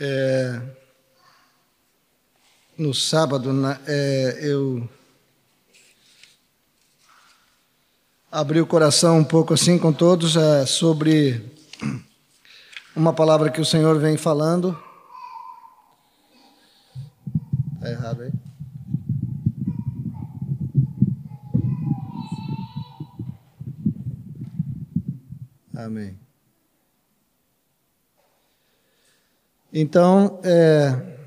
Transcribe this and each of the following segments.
É, no sábado, é, eu abri o coração um pouco assim com todos é, sobre uma palavra que o Senhor vem falando. Está errado aí? Amém. Então, é,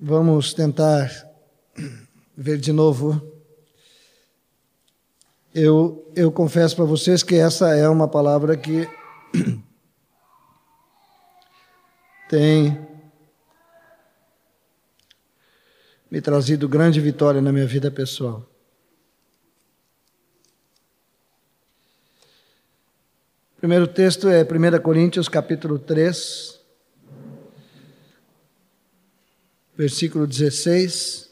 vamos tentar ver de novo. Eu, eu confesso para vocês que essa é uma palavra que tem me trazido grande vitória na minha vida pessoal. O primeiro texto é 1 Coríntios capítulo 3, versículo 16.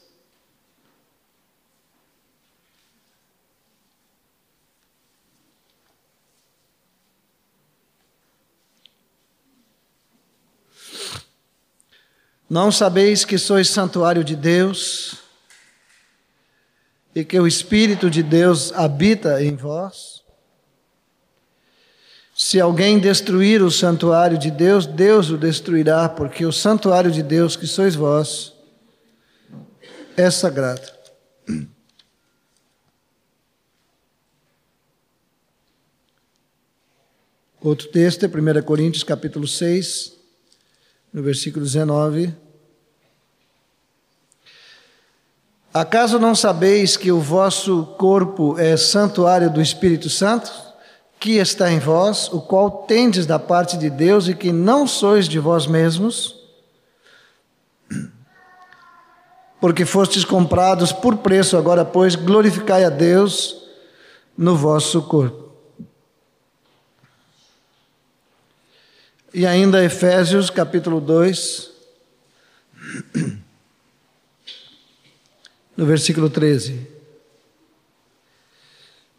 Não sabeis que sois santuário de Deus e que o Espírito de Deus habita em vós? Se alguém destruir o santuário de Deus, Deus o destruirá, porque o santuário de Deus, que sois vós, é sagrado. Outro texto é 1 Coríntios capítulo 6, no versículo 19. Acaso não sabeis que o vosso corpo é santuário do Espírito Santo? Que está em vós, o qual tendes da parte de Deus e que não sois de vós mesmos, porque fostes comprados por preço, agora, pois, glorificai a Deus no vosso corpo. E ainda Efésios capítulo 2, no versículo 13.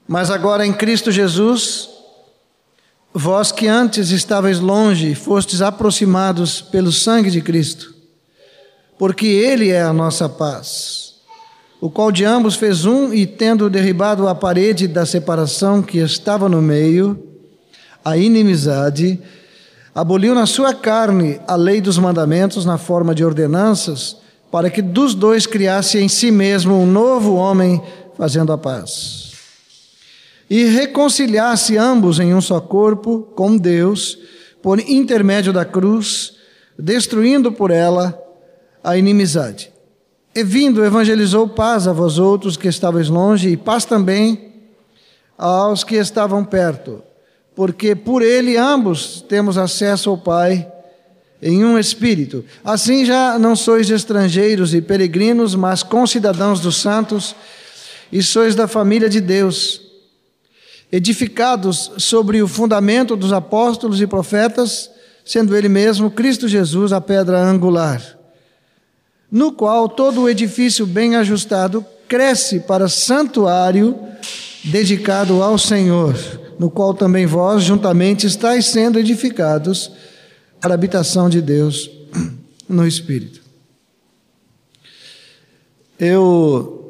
Mas agora em Cristo Jesus, Vós que antes estáveis longe, fostes aproximados pelo sangue de Cristo, porque Ele é a nossa paz, o qual de ambos fez um e, tendo derribado a parede da separação que estava no meio, a inimizade, aboliu na sua carne a lei dos mandamentos na forma de ordenanças, para que dos dois criasse em si mesmo um novo homem, fazendo a paz e reconciliasse ambos em um só corpo com Deus, por intermédio da cruz, destruindo por ela a inimizade. E vindo, evangelizou paz a vós outros que estavais longe, e paz também aos que estavam perto, porque por ele ambos temos acesso ao Pai em um espírito. Assim já não sois estrangeiros e peregrinos, mas concidadãos dos santos, e sois da família de Deus edificados sobre o fundamento dos apóstolos e profetas, sendo Ele mesmo, Cristo Jesus, a pedra angular, no qual todo o edifício bem ajustado cresce para santuário dedicado ao Senhor, no qual também vós juntamente estáis sendo edificados para a habitação de Deus no Espírito. Eu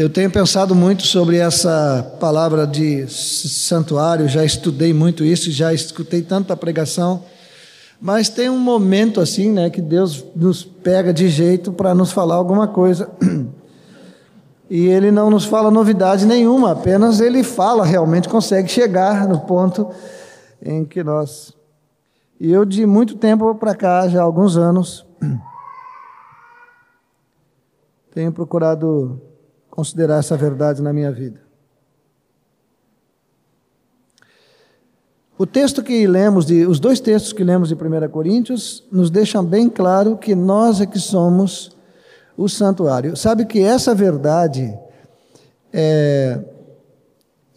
Eu tenho pensado muito sobre essa palavra de santuário, já estudei muito isso, já escutei tanta pregação, mas tem um momento assim, né, que Deus nos pega de jeito para nos falar alguma coisa. E ele não nos fala novidade nenhuma, apenas ele fala, realmente consegue chegar no ponto em que nós. E eu, de muito tempo para cá, já há alguns anos, tenho procurado considerar essa verdade na minha vida. O texto que lemos, de, os dois textos que lemos de 1 Coríntios, nos deixam bem claro que nós é que somos o santuário. Sabe que essa verdade é,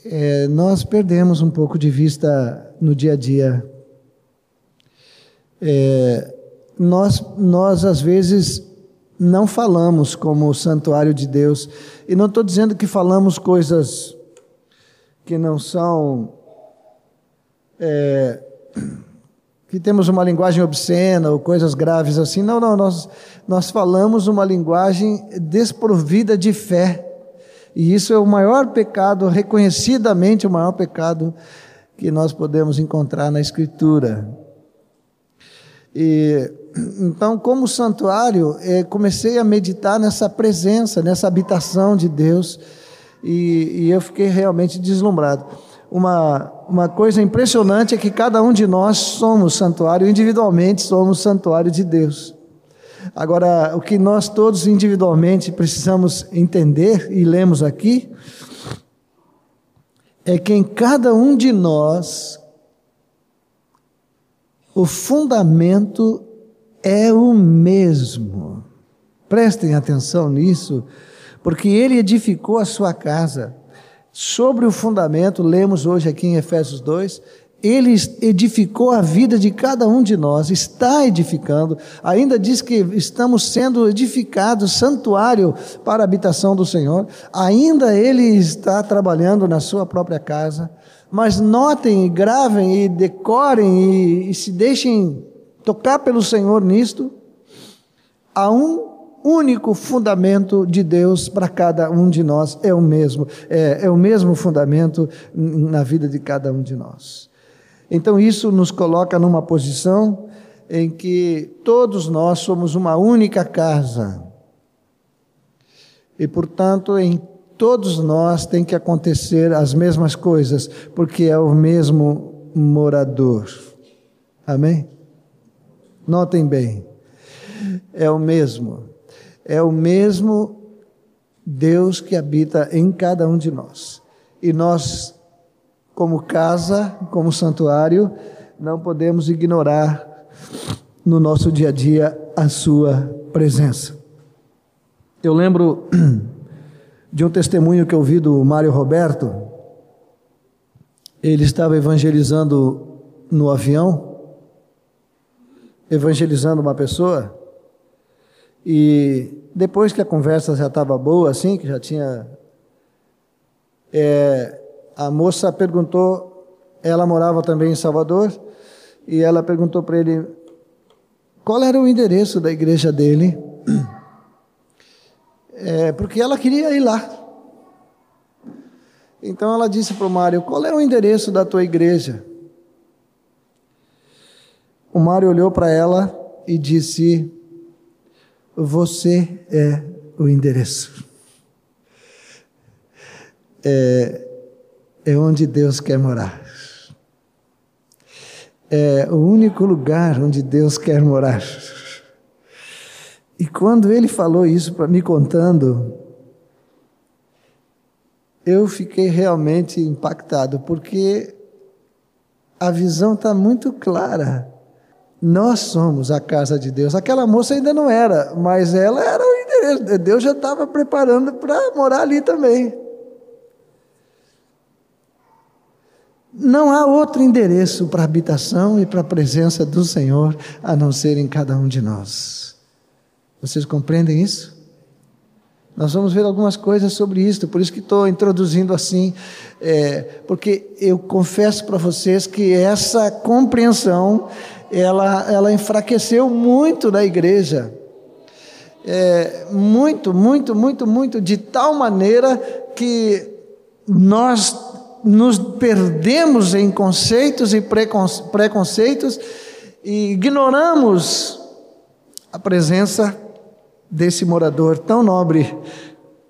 é, nós perdemos um pouco de vista no dia a dia. É, nós, nós, às vezes, não falamos como o santuário de Deus. E não estou dizendo que falamos coisas que não são é, que temos uma linguagem obscena ou coisas graves assim. Não, não, nós, nós falamos uma linguagem desprovida de fé. E isso é o maior pecado, reconhecidamente o maior pecado que nós podemos encontrar na Escritura. E, então, como santuário, eh, comecei a meditar nessa presença, nessa habitação de Deus, e, e eu fiquei realmente deslumbrado uma, uma coisa impressionante é que cada um de nós somos santuário, individualmente somos santuário de Deus. Agora, o que nós todos individualmente precisamos entender, e lemos aqui, é que em cada um de nós, o fundamento é o mesmo. Prestem atenção nisso, porque ele edificou a sua casa sobre o fundamento, lemos hoje aqui em Efésios 2, ele edificou a vida de cada um de nós, está edificando, ainda diz que estamos sendo edificados, santuário para a habitação do Senhor, ainda ele está trabalhando na sua própria casa, mas notem, gravem e decorem e, e se deixem tocar pelo Senhor nisto, há um único fundamento de Deus para cada um de nós é o mesmo, é, é o mesmo fundamento na vida de cada um de nós. Então isso nos coloca numa posição em que todos nós somos uma única casa. E portanto, em todos nós tem que acontecer as mesmas coisas, porque é o mesmo morador. Amém? Notem bem. É o mesmo é o mesmo Deus que habita em cada um de nós. E nós, como casa, como santuário, não podemos ignorar no nosso dia a dia a sua presença. Eu lembro de um testemunho que eu vi do Mário Roberto. Ele estava evangelizando no avião, evangelizando uma pessoa, e depois que a conversa já estava boa, assim, que já tinha. É, a moça perguntou, ela morava também em Salvador, e ela perguntou para ele qual era o endereço da igreja dele, é, porque ela queria ir lá. Então ela disse para o Mário: Qual é o endereço da tua igreja? O Mário olhou para ela e disse: você é o endereço. É, é onde Deus quer morar. É o único lugar onde Deus quer morar. E quando ele falou isso para me contando, eu fiquei realmente impactado, porque a visão está muito clara. Nós somos a casa de Deus. Aquela moça ainda não era, mas ela era o endereço. Deus já estava preparando para morar ali também. Não há outro endereço para a habitação e para a presença do Senhor a não ser em cada um de nós. Vocês compreendem isso? Nós vamos ver algumas coisas sobre isso, por isso que estou introduzindo assim, é, porque eu confesso para vocês que essa compreensão ela, ela enfraqueceu muito na igreja. É, muito, muito, muito, muito, de tal maneira que nós nos perdemos em conceitos e preconceitos e ignoramos a presença desse morador tão nobre,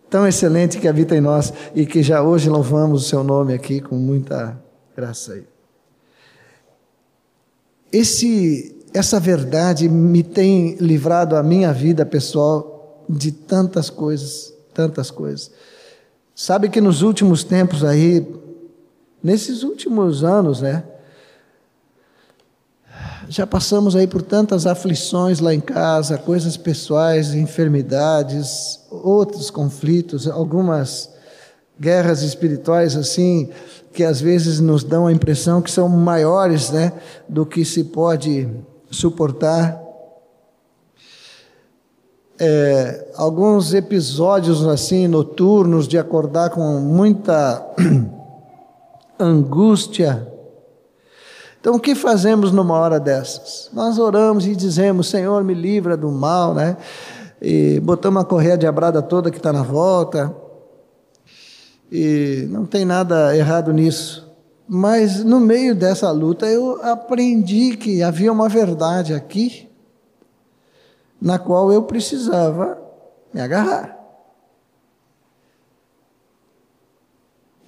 tão excelente que habita em nós e que já hoje louvamos o seu nome aqui com muita graça. Esse, essa verdade me tem livrado a minha vida pessoal de tantas coisas, tantas coisas. Sabe que nos últimos tempos aí, nesses últimos anos, né? Já passamos aí por tantas aflições lá em casa, coisas pessoais, enfermidades, outros conflitos, algumas guerras espirituais assim, que às vezes nos dão a impressão que são maiores né, do que se pode suportar. É, alguns episódios assim noturnos de acordar com muita angústia, Então, o que fazemos numa hora dessas? Nós oramos e dizemos: Senhor, me livra do mal, né? E botamos a correia de abrada toda que está na volta. E não tem nada errado nisso. Mas no meio dessa luta eu aprendi que havia uma verdade aqui na qual eu precisava me agarrar.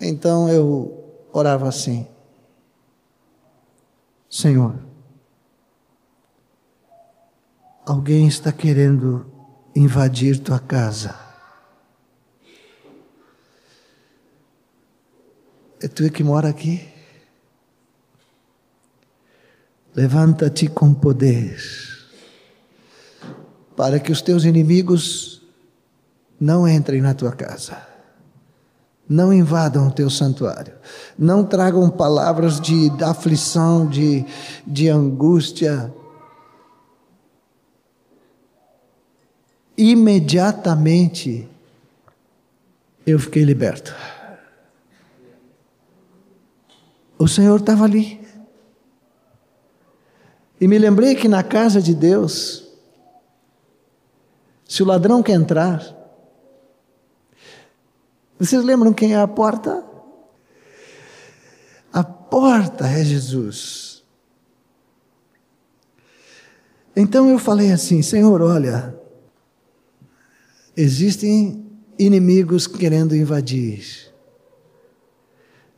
Então eu orava assim: Senhor, alguém está querendo invadir tua casa. É tu que mora aqui? Levanta-te com poder, para que os teus inimigos não entrem na tua casa, não invadam o teu santuário, não tragam palavras de aflição, de, de angústia. Imediatamente eu fiquei liberto. O Senhor estava ali. E me lembrei que na casa de Deus, se o ladrão quer entrar, vocês lembram quem é a porta? A porta é Jesus. Então eu falei assim: Senhor, olha, existem inimigos querendo invadir.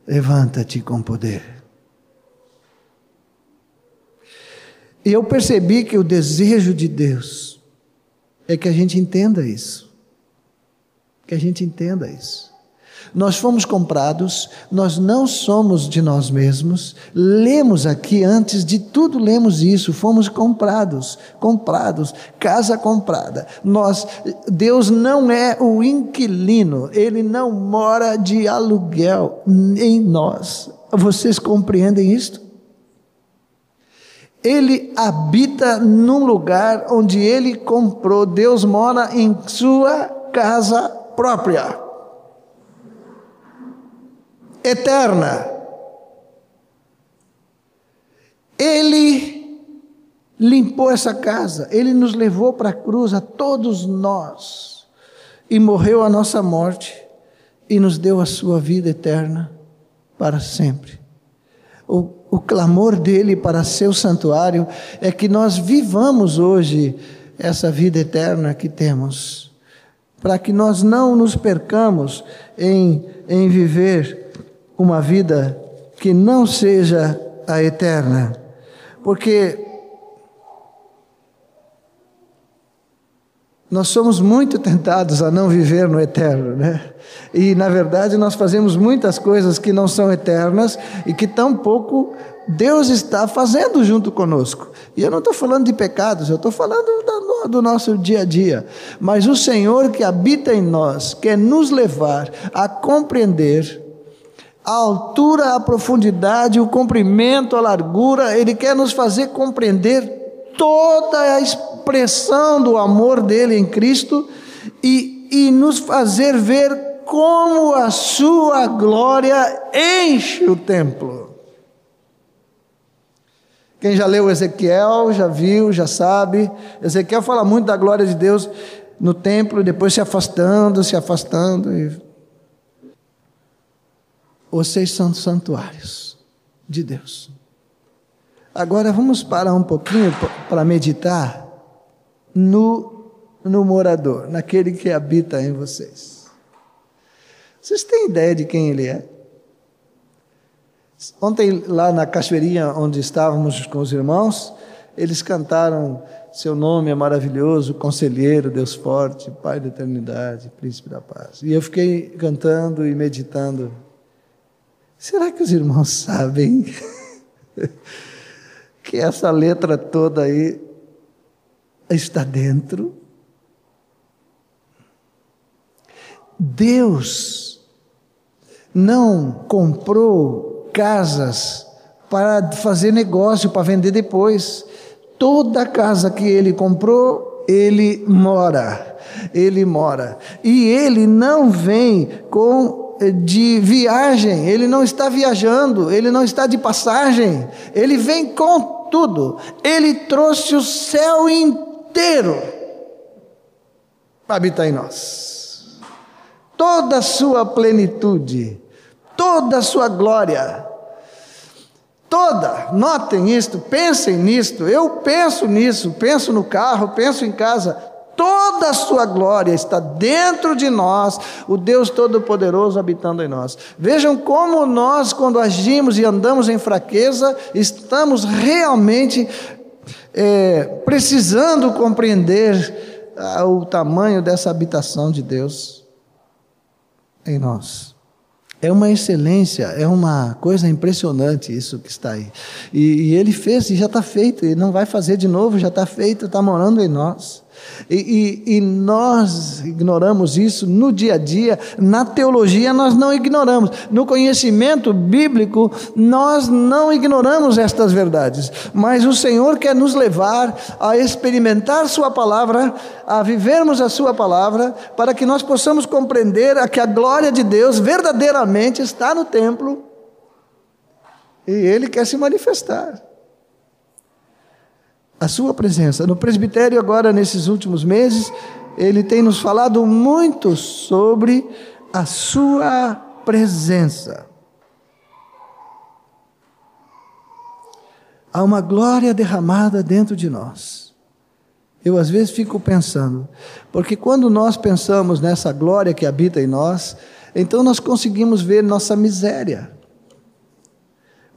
Levanta-te com poder. E eu percebi que o desejo de Deus é que a gente entenda isso. Que a gente entenda isso. Nós fomos comprados, nós não somos de nós mesmos. Lemos aqui, antes de tudo, lemos isso. Fomos comprados, comprados, casa comprada. Nós, Deus não é o inquilino, Ele não mora de aluguel em nós. Vocês compreendem isto? Ele habita num lugar onde ele comprou, Deus mora em sua casa própria, eterna. Ele limpou essa casa, ele nos levou para a cruz, a todos nós, e morreu a nossa morte, e nos deu a sua vida eterna para sempre. O o clamor dele para seu santuário é que nós vivamos hoje essa vida eterna que temos, para que nós não nos percamos em, em viver uma vida que não seja a eterna, porque Nós somos muito tentados a não viver no eterno, né? E na verdade nós fazemos muitas coisas que não são eternas e que tampouco Deus está fazendo junto conosco. E eu não estou falando de pecados, eu estou falando do nosso dia a dia. Mas o Senhor que habita em nós quer nos levar a compreender a altura, a profundidade, o comprimento, a largura, Ele quer nos fazer compreender toda a expressão do amor dele em Cristo e, e nos fazer ver como a sua glória enche o templo. Quem já leu Ezequiel, já viu, já sabe. Ezequiel fala muito da glória de Deus no templo, depois se afastando, se afastando. E... Vocês são santuários de Deus. Agora vamos parar um pouquinho para meditar no, no morador, naquele que habita em vocês. Vocês têm ideia de quem ele é? Ontem, lá na cachoeirinha onde estávamos com os irmãos, eles cantaram: Seu nome é maravilhoso, Conselheiro, Deus forte, Pai da eternidade, Príncipe da paz. E eu fiquei cantando e meditando. Será que os irmãos sabem que essa letra toda aí está dentro. Deus não comprou casas para fazer negócio, para vender depois. Toda casa que ele comprou, ele mora. Ele mora. E ele não vem com de viagem, ele não está viajando, ele não está de passagem, ele vem com tudo. Ele trouxe o céu inteiro para habitar em nós. Toda a sua plenitude, toda a sua glória. Toda, notem isto, pensem nisto. Eu penso nisso, penso no carro, penso em casa toda a sua glória está dentro de nós, o Deus Todo-Poderoso habitando em nós. Vejam como nós, quando agimos e andamos em fraqueza, estamos realmente é, precisando compreender ah, o tamanho dessa habitação de Deus em nós. É uma excelência, é uma coisa impressionante isso que está aí. E, e ele fez e já está feito, e não vai fazer de novo, já está feito, está morando em nós. E, e, e, nós ignoramos isso no dia a dia, na teologia nós não ignoramos, no conhecimento bíblico nós não ignoramos estas verdades, mas o Senhor quer nos levar a experimentar Sua palavra, a vivermos a Sua palavra, para que nós possamos compreender que a glória de Deus verdadeiramente está no templo e Ele quer se manifestar a sua presença. No presbitério, agora, nesses últimos meses, ele tem nos falado muito sobre a sua presença. Há uma glória derramada dentro de nós. Eu às vezes fico pensando, porque quando nós pensamos nessa glória que habita em nós, então nós conseguimos ver nossa miséria.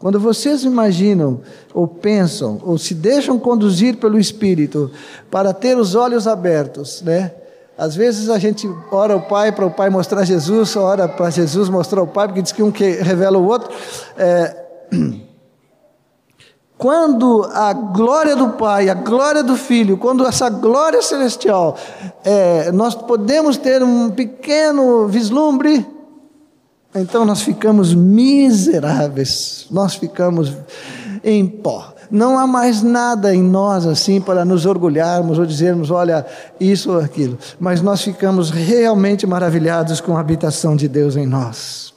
Quando vocês imaginam, ou pensam, ou se deixam conduzir pelo Espírito para ter os olhos abertos, né? Às vezes a gente ora o Pai para o Pai mostrar Jesus, ora para Jesus mostrar o Pai, porque diz que um que revela o outro. É... Quando a glória do Pai, a glória do Filho, quando essa glória celestial, é, nós podemos ter um pequeno vislumbre então nós ficamos miseráveis, nós ficamos em pó. Não há mais nada em nós assim para nos orgulharmos ou dizermos, olha, isso ou aquilo. Mas nós ficamos realmente maravilhados com a habitação de Deus em nós.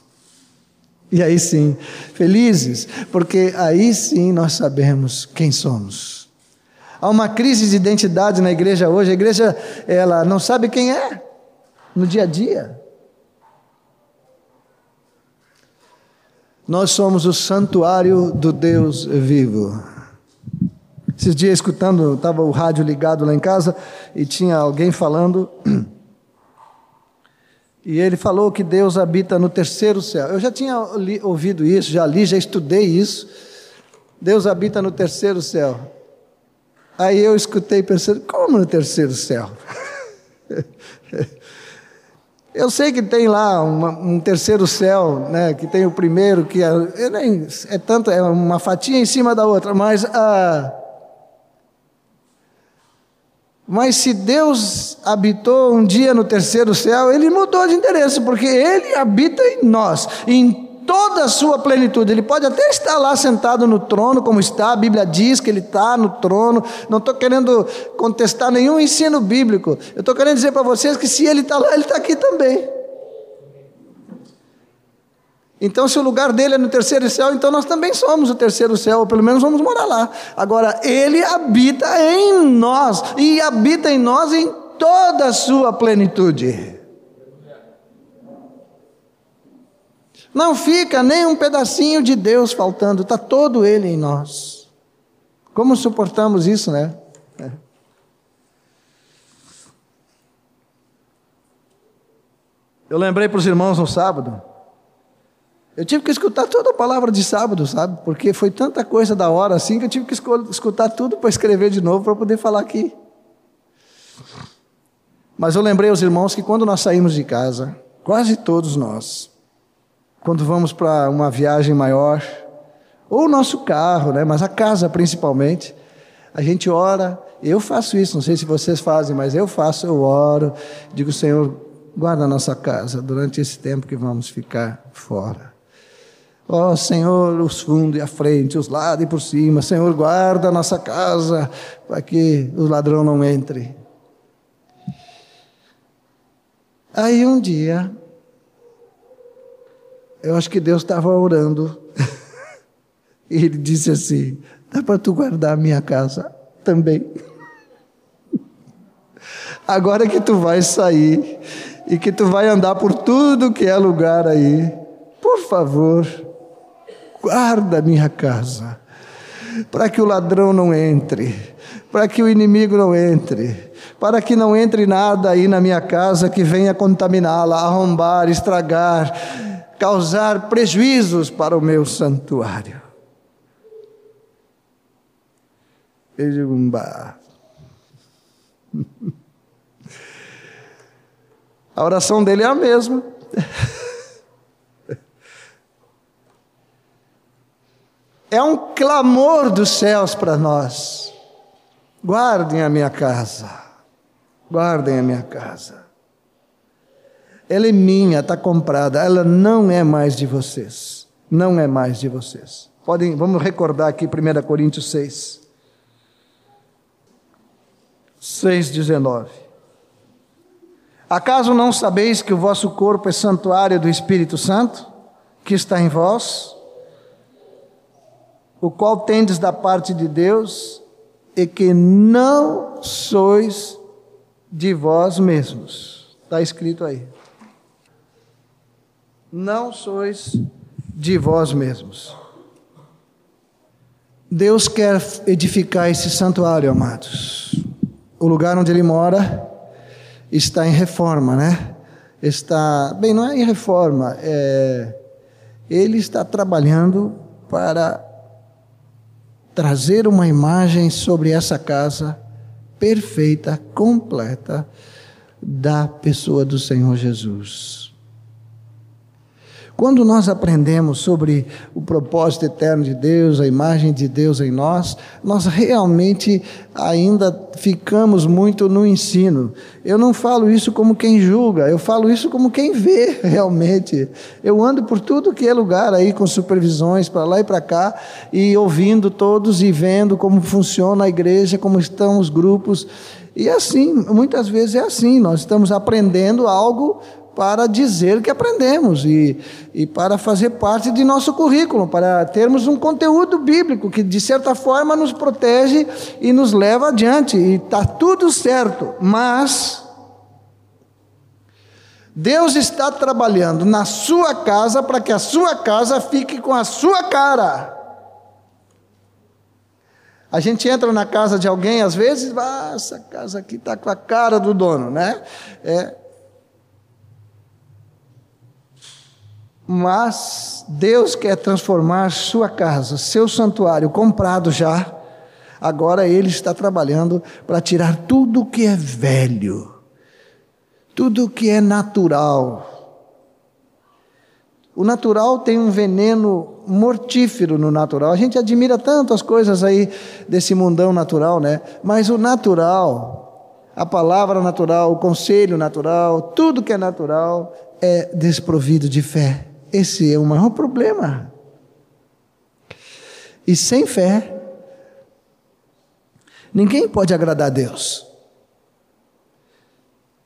E aí sim, felizes, porque aí sim nós sabemos quem somos. Há uma crise de identidade na igreja hoje. A igreja, ela não sabe quem é no dia a dia. Nós somos o santuário do Deus vivo. Esses dias escutando, estava o rádio ligado lá em casa e tinha alguém falando. E ele falou que Deus habita no terceiro céu. Eu já tinha li, ouvido isso, já li, já estudei isso. Deus habita no terceiro céu. Aí eu escutei pensando, como no terceiro céu? Eu sei que tem lá uma, um terceiro céu, né, que tem o primeiro, que é, é, tanto, é uma fatia em cima da outra, mas ah, mas se Deus habitou um dia no terceiro céu, ele mudou de endereço, porque ele habita em nós, em toda a sua plenitude. Ele pode até estar lá sentado no trono, como está, a Bíblia diz que ele está no trono. Não estou querendo contestar nenhum ensino bíblico. Eu estou querendo dizer para vocês que se ele está lá, ele está aqui também. Então, se o lugar dele é no terceiro céu, então nós também somos o terceiro céu, ou pelo menos vamos morar lá. Agora, ele habita em nós, e habita em nós em toda a sua plenitude. Não fica nem um pedacinho de Deus faltando, está todo Ele em nós. Como suportamos isso, né? É. Eu lembrei para os irmãos no sábado. Eu tive que escutar toda a palavra de sábado, sabe? Porque foi tanta coisa da hora assim que eu tive que escutar tudo para escrever de novo para poder falar aqui. Mas eu lembrei aos irmãos que quando nós saímos de casa, quase todos nós, quando vamos para uma viagem maior, ou o nosso carro, né? mas a casa principalmente, a gente ora, eu faço isso, não sei se vocês fazem, mas eu faço, eu oro, digo, Senhor, guarda a nossa casa durante esse tempo que vamos ficar fora. Ó oh, Senhor, os fundos e a frente, os lados e por cima, Senhor, guarda a nossa casa para que o ladrão não entre. Aí um dia, Eu acho que Deus estava orando. e ele disse assim: dá para tu guardar a minha casa também. Agora que tu vai sair e que tu vai andar por tudo que é lugar aí, por favor, guarda a minha casa, para que o ladrão não entre, para que o inimigo não entre, para que não entre nada aí na minha casa que venha contaminá-la, arrombar, estragar, causar prejuízos para o meu santuário. Eu digo. A oração dele é a mesma. É um clamor dos céus para nós. Guardem a minha casa. Guardem a minha casa. Ela é minha, está comprada. Ela não é mais de vocês. Não é mais de vocês. Podem, vamos recordar aqui 1 Coríntios 6. 6,19. Acaso não sabeis que o vosso corpo é santuário do Espírito Santo, que está em vós, o qual tendes da parte de Deus, e que não sois de vós mesmos? Está escrito aí. Não sois de vós mesmos. Deus quer edificar esse santuário, amados. O lugar onde ele mora está em reforma, né? Está, bem, não é em reforma, é, ele está trabalhando para trazer uma imagem sobre essa casa perfeita, completa da pessoa do Senhor Jesus. Quando nós aprendemos sobre o propósito eterno de Deus, a imagem de Deus em nós, nós realmente ainda ficamos muito no ensino. Eu não falo isso como quem julga, eu falo isso como quem vê realmente. Eu ando por tudo que é lugar aí com supervisões para lá e para cá e ouvindo todos e vendo como funciona a igreja, como estão os grupos. E assim, muitas vezes é assim, nós estamos aprendendo algo para dizer que aprendemos e, e para fazer parte de nosso currículo, para termos um conteúdo bíblico que, de certa forma, nos protege e nos leva adiante. E está tudo certo, mas Deus está trabalhando na sua casa para que a sua casa fique com a sua cara. A gente entra na casa de alguém, às vezes, ah, essa casa aqui está com a cara do dono, né? É, Mas Deus quer transformar sua casa, seu santuário, comprado já. Agora Ele está trabalhando para tirar tudo que é velho, tudo que é natural. O natural tem um veneno mortífero no natural. A gente admira tanto as coisas aí desse mundão natural, né? Mas o natural, a palavra natural, o conselho natural, tudo que é natural é desprovido de fé. Esse é o maior problema. E sem fé, ninguém pode agradar a Deus.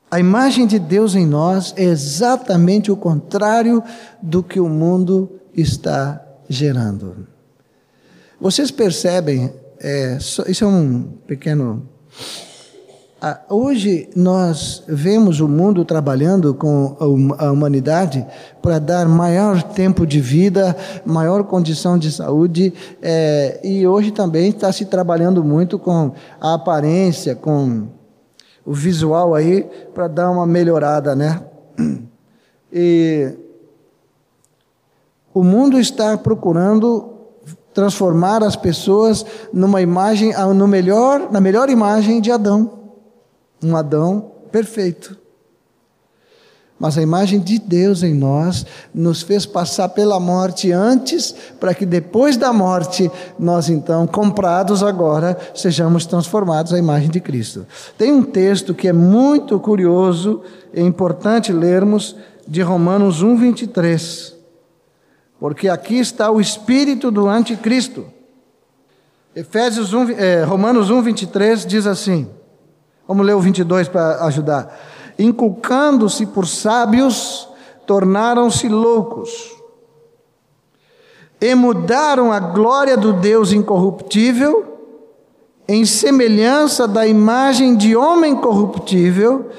A imagem de Deus em nós é exatamente o contrário do que o mundo está gerando. Vocês percebem, é, isso é um pequeno hoje nós vemos o mundo trabalhando com a humanidade para dar maior tempo de vida, maior condição de saúde, é, e hoje também está se trabalhando muito com a aparência, com o visual aí, para dar uma melhorada, né? E o mundo está procurando transformar as pessoas numa imagem, no melhor, na melhor imagem de Adão um Adão perfeito. Mas a imagem de Deus em nós nos fez passar pela morte antes, para que depois da morte, nós então, comprados agora, sejamos transformados à imagem de Cristo. Tem um texto que é muito curioso e importante lermos, de Romanos 1, 23. Porque aqui está o espírito do anticristo. Efésios 1, eh, Romanos 1, 23 diz assim. Vamos ler o 22 para ajudar. Inculcando-se por sábios, tornaram-se loucos e mudaram a glória do Deus incorruptível em semelhança da imagem de homem corruptível,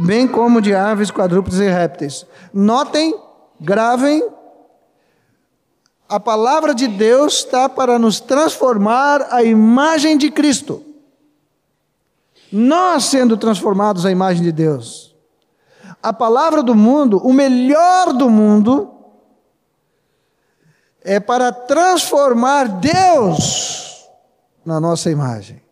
bem como de aves, quadrúpedes e répteis. Notem, gravem, a palavra de Deus está para nos transformar à imagem de Cristo. Nós sendo transformados à imagem de Deus. A palavra do mundo, o melhor do mundo, é para transformar Deus na nossa imagem.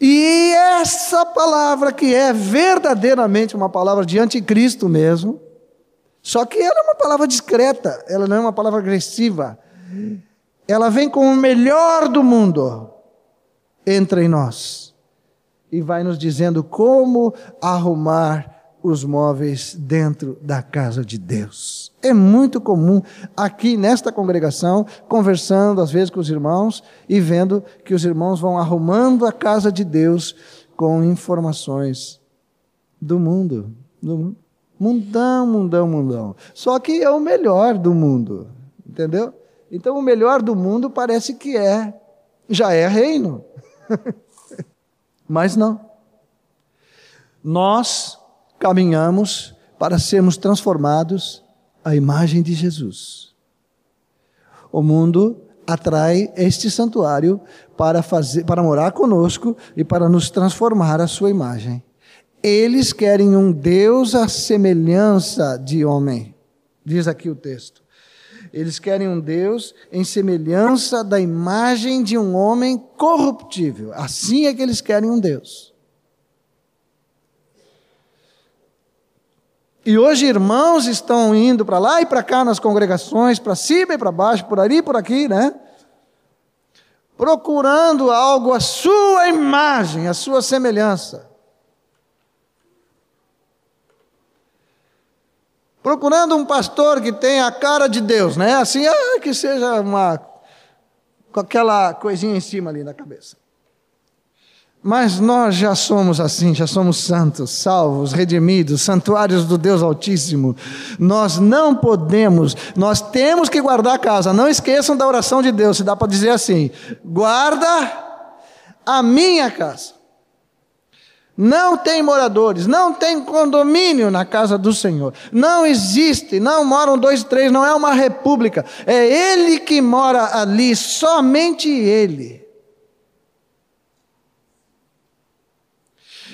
E essa palavra, que é verdadeiramente uma palavra de anticristo mesmo, só que ela é uma palavra discreta, ela não é uma palavra agressiva. Ela vem com o melhor do mundo, entra em nós e vai nos dizendo como arrumar os móveis dentro da casa de Deus. É muito comum aqui nesta congregação, conversando às vezes com os irmãos e vendo que os irmãos vão arrumando a casa de Deus com informações do mundo, do. Mundão, mundão, mundão. Só que é o melhor do mundo, entendeu? Então o melhor do mundo parece que é, já é reino. Mas não. Nós caminhamos para sermos transformados à imagem de Jesus. O mundo atrai este santuário para fazer para morar conosco e para nos transformar à sua imagem. Eles querem um Deus à semelhança de homem. Diz aqui o texto. Eles querem um Deus em semelhança da imagem de um homem corruptível. Assim é que eles querem um Deus. E hoje irmãos estão indo para lá e para cá nas congregações, para cima e para baixo, por ali e por aqui, né? Procurando algo à sua imagem, à sua semelhança. Procurando um pastor que tenha a cara de Deus, né? Assim, ah, que seja uma com aquela coisinha em cima ali na cabeça. Mas nós já somos assim, já somos santos, salvos, redimidos, santuários do Deus Altíssimo. Nós não podemos, nós temos que guardar a casa. Não esqueçam da oração de Deus, se dá para dizer assim: guarda a minha casa. Não tem moradores, não tem condomínio na casa do Senhor. Não existe, não moram dois, três, não é uma república. É Ele que mora ali, somente Ele.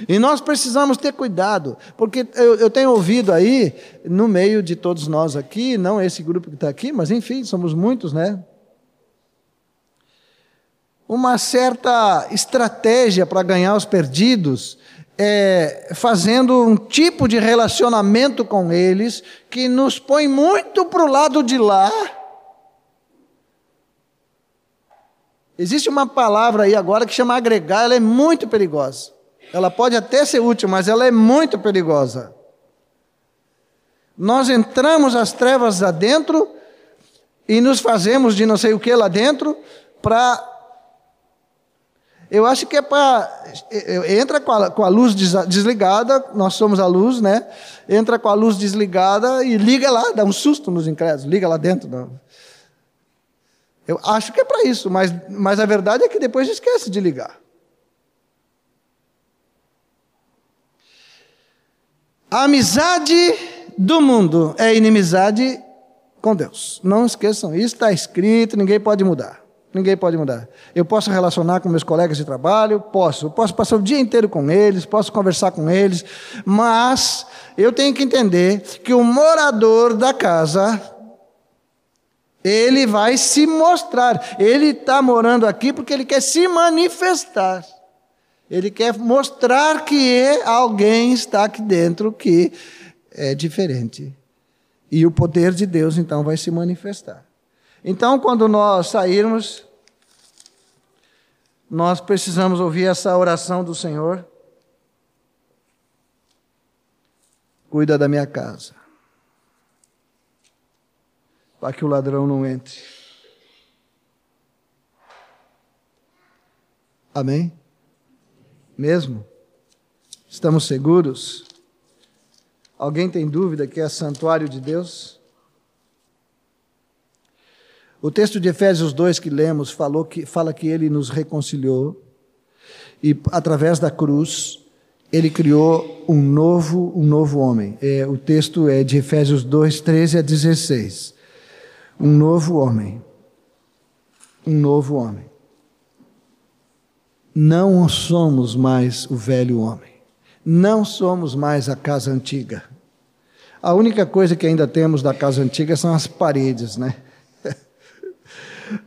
E nós precisamos ter cuidado, porque eu, eu, tenho ouvido aí, no meio de todos nós aqui, não esse grupo que está aqui, mas enfim, somos muitos, né? Uma certa estratégia para ganhar os perdidos, é, fazendo um tipo de relacionamento com eles que nos põe muito para o lado de lá. Existe uma palavra aí agora que chama agregar, ela é muito perigosa. Ela pode até ser útil, mas ela é muito perigosa. Nós entramos as trevas lá dentro e nos fazemos de não sei o que lá dentro para. Eu acho que é para. Entra com a, com a luz desligada, nós somos a luz, né? Entra com a luz desligada e liga lá, dá um susto nos incrédulos, liga lá dentro. Eu acho que é para isso, mas, mas a verdade é que depois esquece de ligar. A amizade do mundo é inimizade com Deus. Não esqueçam isso, está escrito, ninguém pode mudar. Ninguém pode mudar. Eu posso relacionar com meus colegas de trabalho, posso. Posso passar o dia inteiro com eles, posso conversar com eles, mas eu tenho que entender que o morador da casa, ele vai se mostrar. Ele está morando aqui porque ele quer se manifestar. Ele quer mostrar que alguém está aqui dentro que é diferente. E o poder de Deus então vai se manifestar. Então, quando nós sairmos, nós precisamos ouvir essa oração do Senhor. Cuida da minha casa, para que o ladrão não entre. Amém? mesmo? Estamos seguros? Alguém tem dúvida que é santuário de Deus? O texto de Efésios 2 que lemos falou que, fala que ele nos reconciliou e através da cruz ele criou um novo, um novo homem. É, o texto é de Efésios 2, 13 a 16. Um novo homem. Um novo homem. Não somos mais o velho homem. Não somos mais a casa antiga. A única coisa que ainda temos da casa antiga são as paredes, né?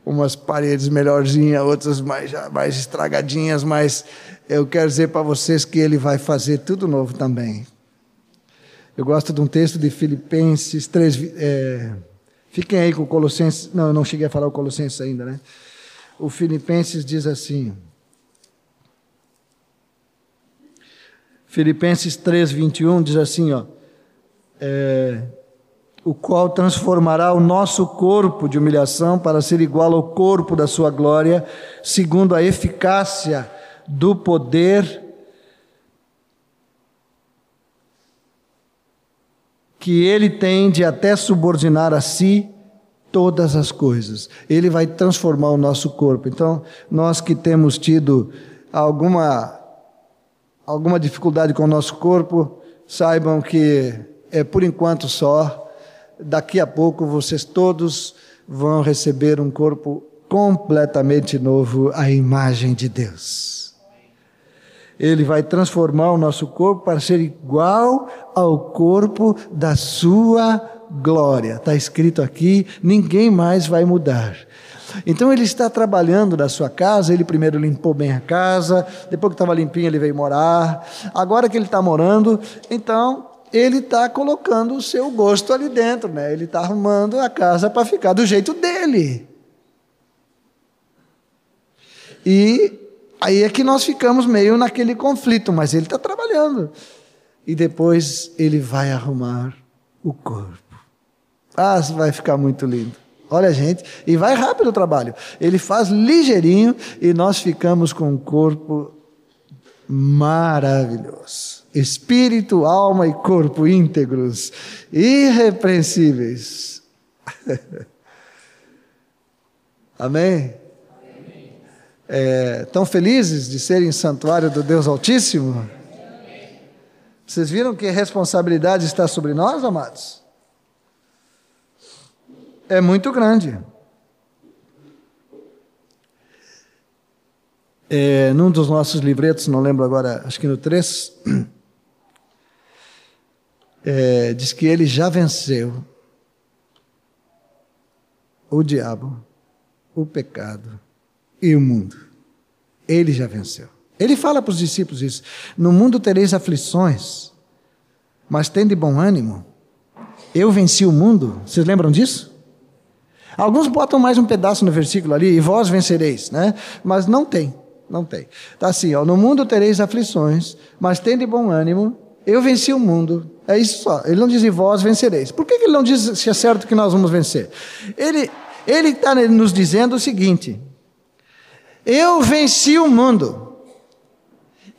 Umas paredes melhorzinhas, outras mais, mais estragadinhas, mas eu quero dizer para vocês que ele vai fazer tudo novo também. Eu gosto de um texto de Filipenses 3. É, fiquem aí com o Colossenses. Não, eu não cheguei a falar o Colossenses ainda, né? O Filipenses diz assim. Filipenses 3, 21 diz assim, ó é, o qual transformará o nosso corpo de humilhação para ser igual ao corpo da sua glória, segundo a eficácia do poder que ele tem de até subordinar a si todas as coisas. Ele vai transformar o nosso corpo. Então, nós que temos tido alguma alguma dificuldade com o nosso corpo, saibam que é por enquanto só. Daqui a pouco vocês todos vão receber um corpo completamente novo à imagem de Deus. Ele vai transformar o nosso corpo para ser igual ao corpo da sua glória. Está escrito aqui: ninguém mais vai mudar. Então ele está trabalhando na sua casa, ele primeiro limpou bem a casa, depois que estava limpinho ele veio morar. Agora que ele está morando, então ele está colocando o seu gosto ali dentro, né? Ele está arrumando a casa para ficar do jeito dele. E aí é que nós ficamos meio naquele conflito, mas ele está trabalhando. E depois ele vai arrumar o corpo. Ah, vai ficar muito lindo. Olha, gente, e vai rápido o trabalho. Ele faz ligeirinho e nós ficamos com um corpo maravilhoso espírito, alma e corpo íntegros, irrepreensíveis. Amém? É, tão felizes de serem santuário do Deus Altíssimo? Vocês viram que responsabilidade está sobre nós, amados? É muito grande. É, num dos nossos livretos, não lembro agora, acho que no 3, é, diz que ele já venceu o diabo, o pecado e o mundo. Ele já venceu. Ele fala para os discípulos isso: No mundo tereis aflições, mas tende bom ânimo. Eu venci o mundo. Vocês lembram disso? Alguns botam mais um pedaço no versículo ali, e vós vencereis, né? Mas não tem, não tem. Está assim, ó, no mundo tereis aflições, mas tende bom ânimo, eu venci o mundo. É isso só. Ele não diz, e vós vencereis. Por que ele não diz se é certo que nós vamos vencer? Ele está nos dizendo o seguinte: eu venci o mundo.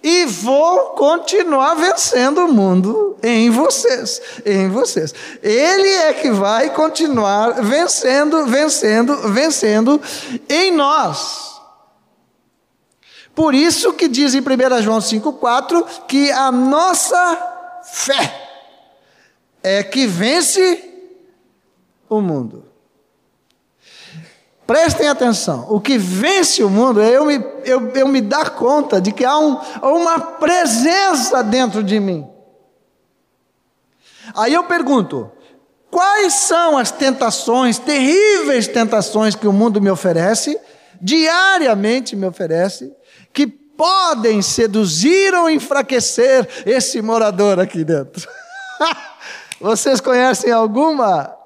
E vou continuar vencendo o mundo em vocês, em vocês. Ele é que vai continuar vencendo, vencendo, vencendo em nós. Por isso que diz em 1 João 5,4 que a nossa fé é que vence o mundo. Prestem atenção, o que vence o mundo é eu me, eu, eu me dar conta de que há um, uma presença dentro de mim. Aí eu pergunto: quais são as tentações, terríveis tentações que o mundo me oferece, diariamente me oferece, que podem seduzir ou enfraquecer esse morador aqui dentro. Vocês conhecem alguma?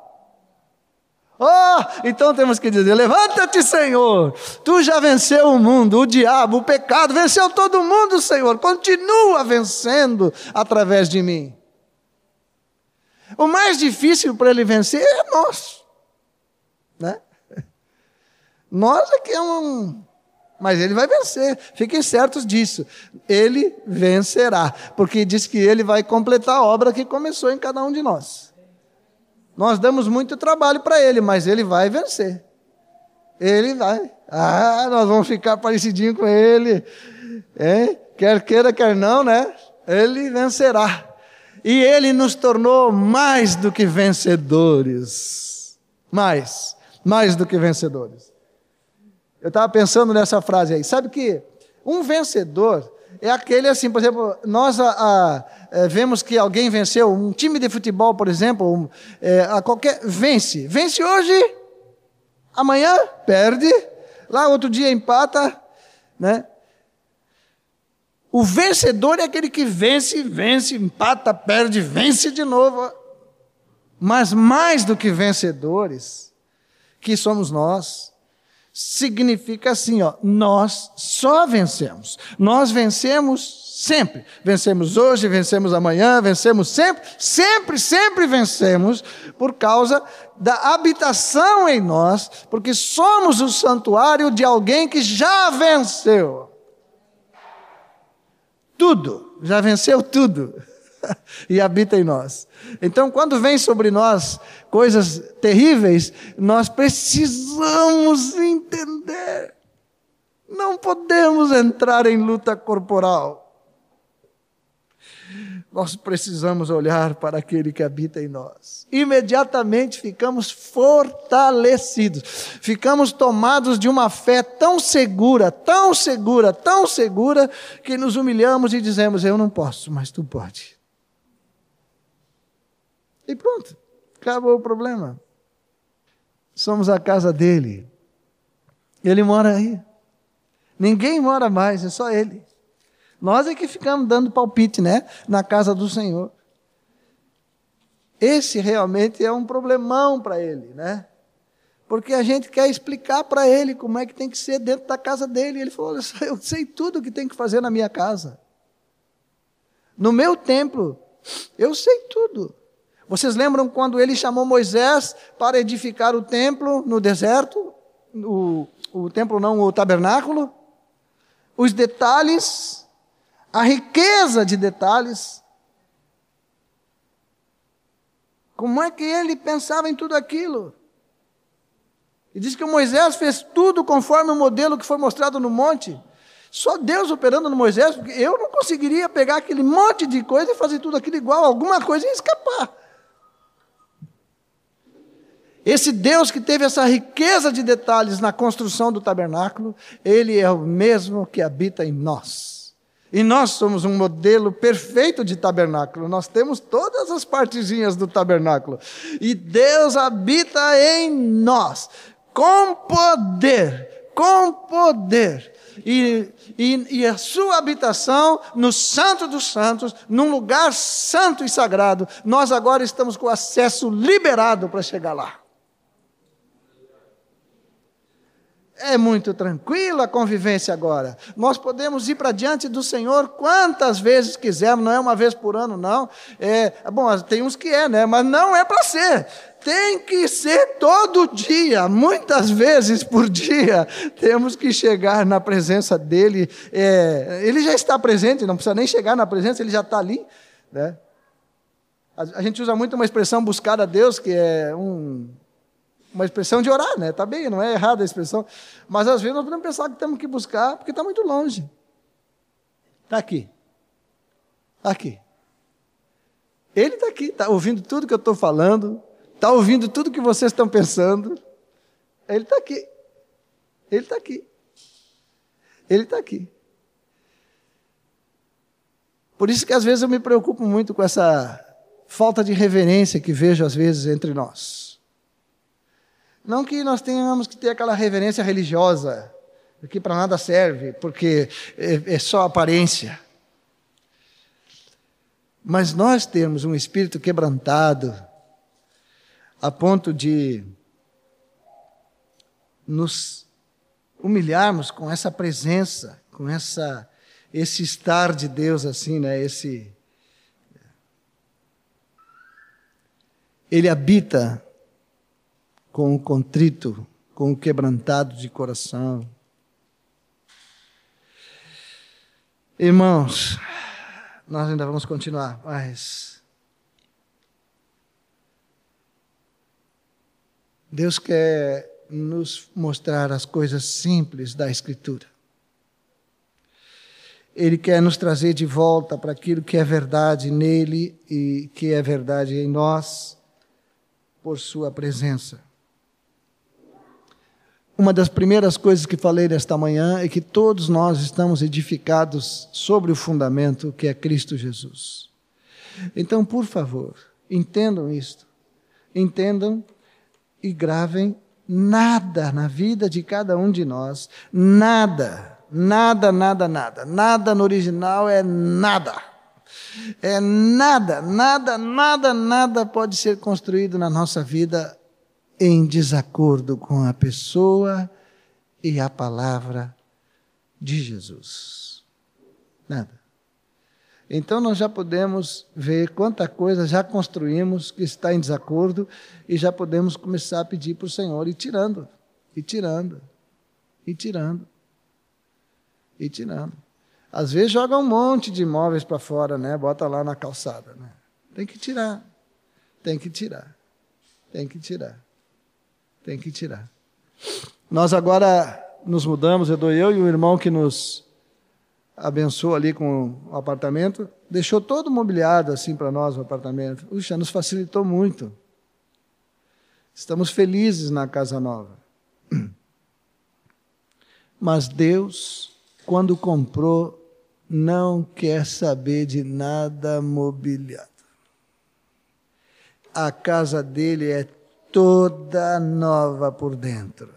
Oh, então temos que dizer: levanta-te, Senhor. Tu já venceu o mundo, o diabo, o pecado, venceu todo mundo, Senhor. Continua vencendo através de mim. O mais difícil para ele vencer é nós, né? Nós é que é um Mas ele vai vencer, fiquem certos disso. Ele vencerá, porque diz que ele vai completar a obra que começou em cada um de nós. Nós damos muito trabalho para ele, mas ele vai vencer. Ele vai. Ah, nós vamos ficar parecidinho com ele. Hein? Quer queira, quer não, né? Ele vencerá. E ele nos tornou mais do que vencedores. Mais, mais do que vencedores. Eu estava pensando nessa frase aí. Sabe que um vencedor é aquele assim, por exemplo, nós a, a, é, vemos que alguém venceu, um time de futebol, por exemplo, um, é, a qualquer vence, vence hoje, amanhã perde, lá outro dia empata, né? O vencedor é aquele que vence, vence, empata, perde, vence de novo. Mas mais do que vencedores, que somos nós, significa assim, ó, nós só vencemos. Nós vencemos sempre. Vencemos hoje, vencemos amanhã, vencemos sempre, sempre, sempre vencemos por causa da habitação em nós, porque somos o santuário de alguém que já venceu. Tudo, já venceu tudo. e habita em nós. Então, quando vem sobre nós coisas terríveis, nós precisamos entender. Não podemos entrar em luta corporal. Nós precisamos olhar para aquele que habita em nós. Imediatamente ficamos fortalecidos, ficamos tomados de uma fé tão segura, tão segura, tão segura, que nos humilhamos e dizemos: Eu não posso, mas tu pode. E pronto, acabou o problema. Somos a casa dele. Ele mora aí. Ninguém mora mais, é só ele. Nós é que ficamos dando palpite, né? Na casa do Senhor. Esse realmente é um problemão para ele, né? Porque a gente quer explicar para ele como é que tem que ser dentro da casa dele. Ele falou: Eu sei tudo o que tem que fazer na minha casa. No meu templo, eu sei tudo. Vocês lembram quando ele chamou Moisés para edificar o templo no deserto? O, o templo não, o tabernáculo? Os detalhes, a riqueza de detalhes. Como é que ele pensava em tudo aquilo? E diz que Moisés fez tudo conforme o modelo que foi mostrado no monte. Só Deus operando no Moisés, porque eu não conseguiria pegar aquele monte de coisa e fazer tudo aquilo igual, alguma coisa e escapar. Esse Deus que teve essa riqueza de detalhes na construção do tabernáculo, ele é o mesmo que habita em nós. E nós somos um modelo perfeito de tabernáculo. Nós temos todas as partezinhas do tabernáculo. E Deus habita em nós com poder, com poder. E, e, e, a sua habitação no Santo dos Santos, num lugar santo e sagrado, nós agora estamos com acesso liberado para chegar lá. É muito tranquila a convivência agora. Nós podemos ir para diante do Senhor quantas vezes quisermos, não é uma vez por ano, não. É, bom, tem uns que é, né? Mas não é para ser. Tem que ser todo dia, muitas vezes por dia. Temos que chegar na presença dEle. É, ele já está presente, não precisa nem chegar na presença, ele já está ali. Né? A, gente usa muito uma expressão buscar a Deus, que é um uma expressão de orar, né? Está bem, não é errada a expressão. Mas às vezes nós podemos pensar que temos que buscar porque está muito longe. Está aqui. Está aqui. Ele está aqui, está ouvindo tudo que eu estou falando, está ouvindo tudo que vocês estão pensando. Ele está aqui. Ele está aqui. Ele está aqui. Por isso que às vezes eu me preocupo muito com essa falta de reverência que vejo às vezes entre nós. Não que nós tenhamos que ter aquela reverência religiosa, que para nada serve, porque é, é só aparência. Mas nós temos um espírito quebrantado, a ponto de nos humilharmos com essa presença, com essa esse estar de Deus assim, né? Esse ele habita com o contrito, com o quebrantado de coração. Irmãos, nós ainda vamos continuar, mas. Deus quer nos mostrar as coisas simples da Escritura. Ele quer nos trazer de volta para aquilo que é verdade nele e que é verdade em nós, por Sua presença. Uma das primeiras coisas que falei nesta manhã é que todos nós estamos edificados sobre o fundamento que é Cristo Jesus. Então, por favor, entendam isto. Entendam e gravem nada na vida de cada um de nós, nada, nada, nada, nada. Nada no original é nada. É nada, nada, nada, nada pode ser construído na nossa vida em desacordo com a pessoa e a palavra de Jesus. Nada. Então nós já podemos ver quanta coisa já construímos que está em desacordo e já podemos começar a pedir para o Senhor e tirando, e tirando, e tirando, e tirando. Às vezes joga um monte de imóveis para fora, né? Bota lá na calçada, né? Tem que tirar, tem que tirar, tem que tirar. Tem que tirar. Nós agora nos mudamos, eu dou eu e o irmão que nos abençoou ali com o apartamento, deixou todo mobiliado assim para nós o apartamento. Puxa, nos facilitou muito. Estamos felizes na casa nova. Mas Deus, quando comprou, não quer saber de nada mobiliado. A casa dele é toda nova por dentro.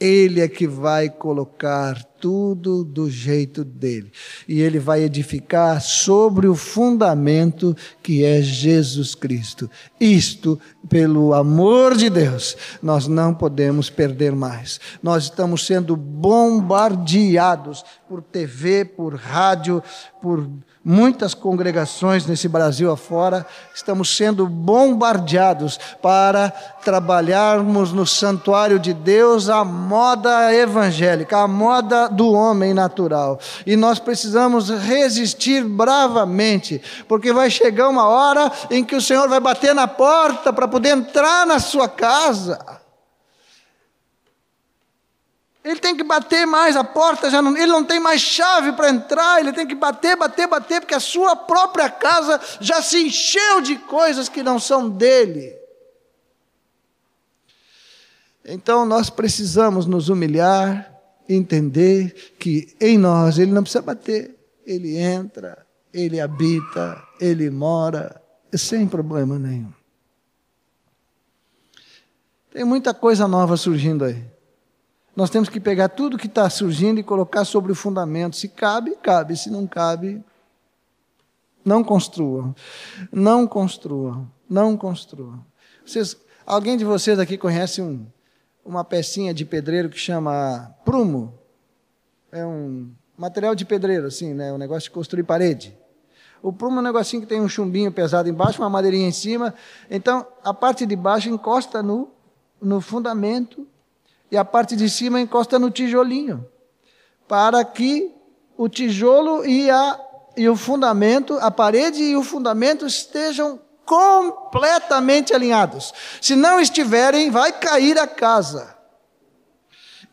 Ele é que vai colocar tudo do jeito dele. E ele vai edificar sobre o fundamento que é Jesus Cristo. Isto, pelo amor de Deus, nós não podemos perder mais. Nós estamos sendo bombardeados por TV, por rádio, por muitas congregações nesse Brasil afora, estamos sendo bombardeados para trabalharmos no santuário de Deus a moda evangélica, a moda do homem natural. E nós precisamos resistir bravamente, porque vai chegar uma hora em que o Senhor vai bater na porta para poder entrar na sua casa. Ele tem que bater mais, a porta já não, ele não tem mais chave para entrar, ele tem que bater, bater, bater, porque a sua própria casa já se encheu de coisas que não são dele. Então nós precisamos nos humilhar, entender que em nós ele não precisa bater, ele entra, ele habita, ele mora, sem problema nenhum. Tem muita coisa nova surgindo aí. Nós temos que pegar tudo que está surgindo e colocar sobre o fundamento. Se cabe, cabe. Se não cabe, não construam. Não construam. Não construam. Vocês, alguém de vocês aqui conhece um, uma pecinha de pedreiro que chama prumo? É um material de pedreiro, assim, né? Um negócio de construir parede. O prumo é um negocinho que tem um chumbinho pesado embaixo, uma madeirinha em cima. Então, a parte de baixo encosta no, no fundamento e a parte de cima encosta no tijolinho, para que o tijolo e, a, e o fundamento, a parede e o fundamento estejam completamente alinhados. Se não estiverem, vai cair a casa.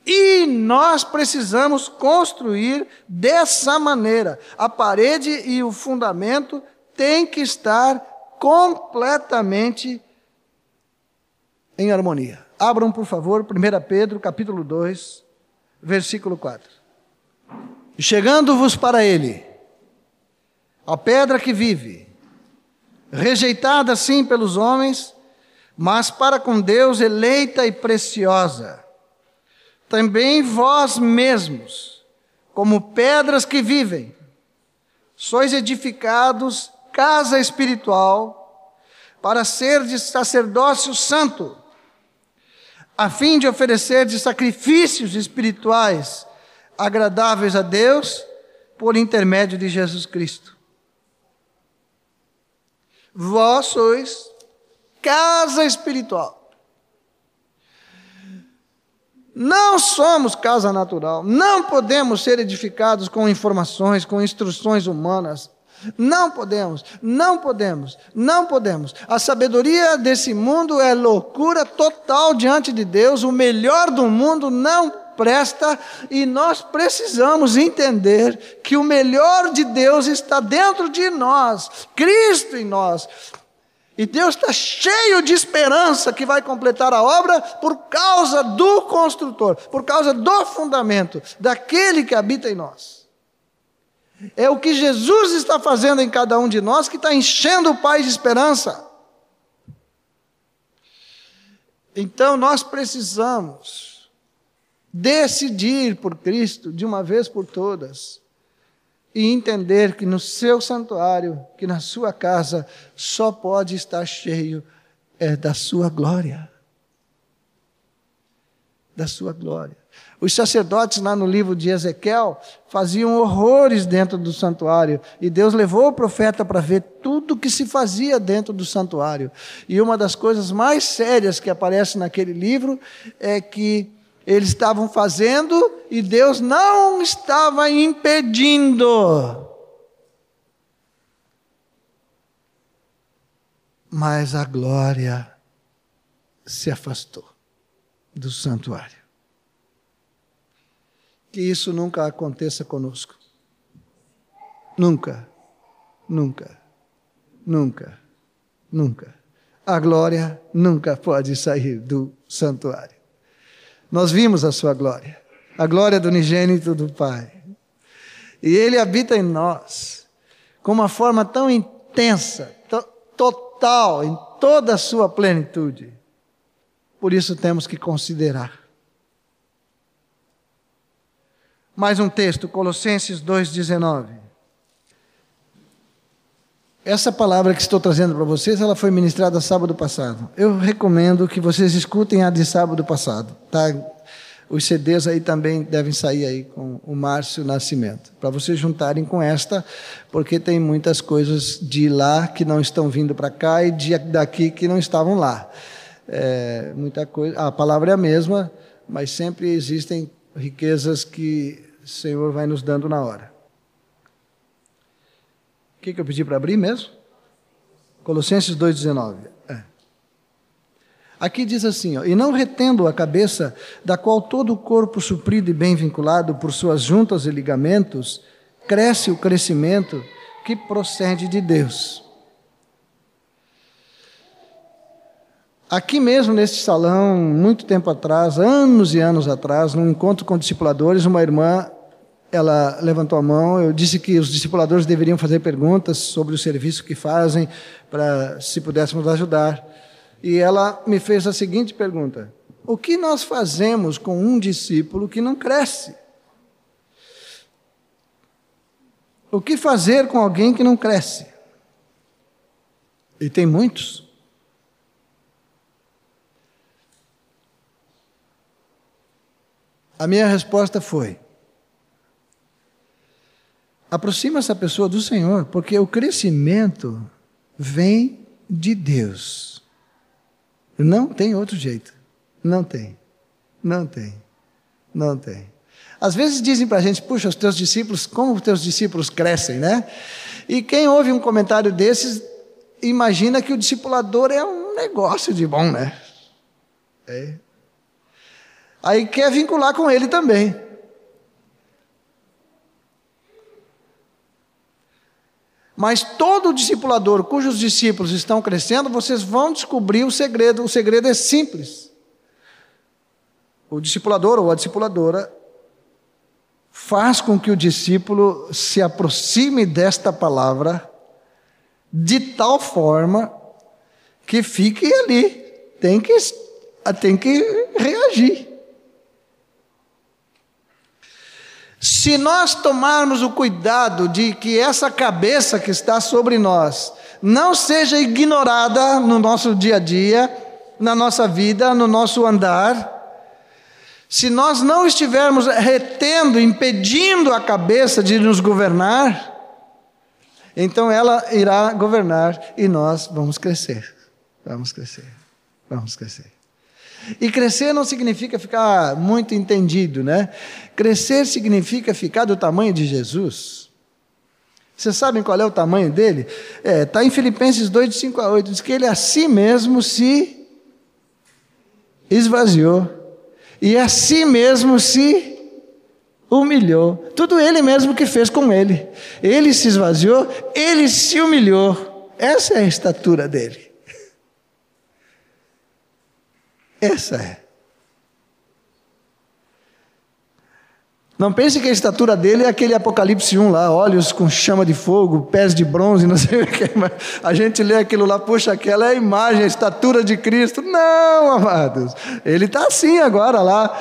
E nós precisamos construir dessa maneira. A parede e o fundamento têm que estar completamente em harmonia. Abram, por favor, 1 Pedro, capítulo 2, versículo 4. Chegando-vos para ele, a pedra que vive, rejeitada sim pelos homens, mas para com Deus eleita e preciosa. Também vós mesmos, como pedras que vivem, sois edificados casa espiritual, para ser de sacerdócio santo, a fim de oferecer de sacrifícios espirituais agradáveis a Deus por intermédio de Jesus Cristo. Vós sois casa espiritual. Não somos casa natural, não podemos ser edificados com informações, com instruções humanas. Não podemos, não podemos, não podemos. A sabedoria desse mundo é loucura total diante de Deus. O melhor do mundo não presta e nós precisamos entender que o melhor de Deus está dentro de nós, Cristo em nós. E Deus está cheio de esperança que vai completar a obra por causa do construtor, por causa do fundamento, daquele que habita em nós. É o que Jesus está fazendo em cada um de nós que está enchendo o Pai de esperança. Então nós precisamos decidir por Cristo de uma vez por todas e entender que no seu santuário, que na sua casa, só pode estar cheio é, da sua glória. Da sua glória. Os sacerdotes lá no livro de Ezequiel faziam horrores dentro do santuário e Deus levou o profeta para ver tudo que se fazia dentro do santuário. E uma das coisas mais sérias que aparece naquele livro é que eles estavam fazendo e Deus não estava impedindo. Mas a glória se afastou do santuário. Que isso nunca aconteça conosco. Nunca, nunca, nunca, nunca. A glória nunca pode sair do santuário. Nós vimos a sua glória, a glória do unigênito do Pai. E ele habita em nós com uma forma tão intensa, total, em toda a sua plenitude. Por isso temos que considerar. Mais um texto, Colossenses 2,19. Essa palavra que estou trazendo para vocês, ela foi ministrada sábado passado. Eu recomendo que vocês escutem a de sábado passado. Tá? Os CDs aí também devem sair aí com o Márcio Nascimento, para vocês juntarem com esta, porque tem muitas coisas de lá que não estão vindo para cá e de daqui que não estavam lá. É, muita coisa. A palavra é a mesma, mas sempre existem riquezas que o Senhor vai nos dando na hora. O que, que eu pedi para abrir mesmo? Colossenses 2,19. É. Aqui diz assim: ó, E não retendo a cabeça, da qual todo o corpo suprido e bem vinculado por suas juntas e ligamentos, cresce o crescimento que procede de Deus. Aqui mesmo neste salão, muito tempo atrás, anos e anos atrás, num encontro com discipuladores, uma irmã ela levantou a mão. Eu disse que os discipuladores deveriam fazer perguntas sobre o serviço que fazem, para se pudéssemos ajudar. E ela me fez a seguinte pergunta: O que nós fazemos com um discípulo que não cresce? O que fazer com alguém que não cresce? E tem muitos. A minha resposta foi: aproxima essa pessoa do Senhor, porque o crescimento vem de Deus. Não tem outro jeito. Não tem. Não tem. Não tem. Às vezes dizem para a gente, puxa, os teus discípulos, como os teus discípulos crescem, né? E quem ouve um comentário desses, imagina que o discipulador é um negócio de bom, né? É. Aí quer vincular com ele também. Mas todo discipulador cujos discípulos estão crescendo, vocês vão descobrir o segredo. O segredo é simples. O discipulador ou a discipuladora faz com que o discípulo se aproxime desta palavra de tal forma que fique ali. Tem que, tem que reagir. Se nós tomarmos o cuidado de que essa cabeça que está sobre nós não seja ignorada no nosso dia a dia, na nossa vida, no nosso andar, se nós não estivermos retendo, impedindo a cabeça de nos governar, então ela irá governar e nós vamos crescer. Vamos crescer. Vamos crescer. E crescer não significa ficar muito entendido, né? Crescer significa ficar do tamanho de Jesus. Vocês sabem qual é o tamanho dele? Está é, tá em Filipenses 2, de 5 a 8. Diz que ele a si mesmo se esvaziou. E a si mesmo se humilhou. Tudo ele mesmo que fez com ele. Ele se esvaziou, ele se humilhou. Essa é a estatura dele. Essa é. Não pense que a estatura dele é aquele Apocalipse 1 lá, olhos com chama de fogo, pés de bronze, não sei o que. A gente lê aquilo lá, puxa, aquela é a imagem, a estatura de Cristo. Não, amados. Ele está assim agora lá.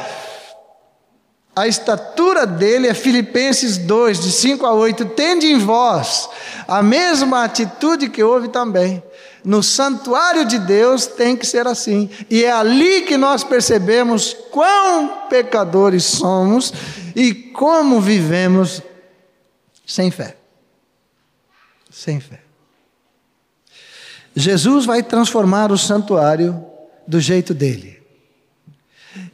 A estatura dele é Filipenses 2, de 5 a 8. Tende em vós a mesma atitude que houve também no santuário de Deus tem que ser assim. E é ali que nós percebemos quão pecadores somos e como vivemos sem fé. Sem fé. Jesus vai transformar o santuário do jeito dele.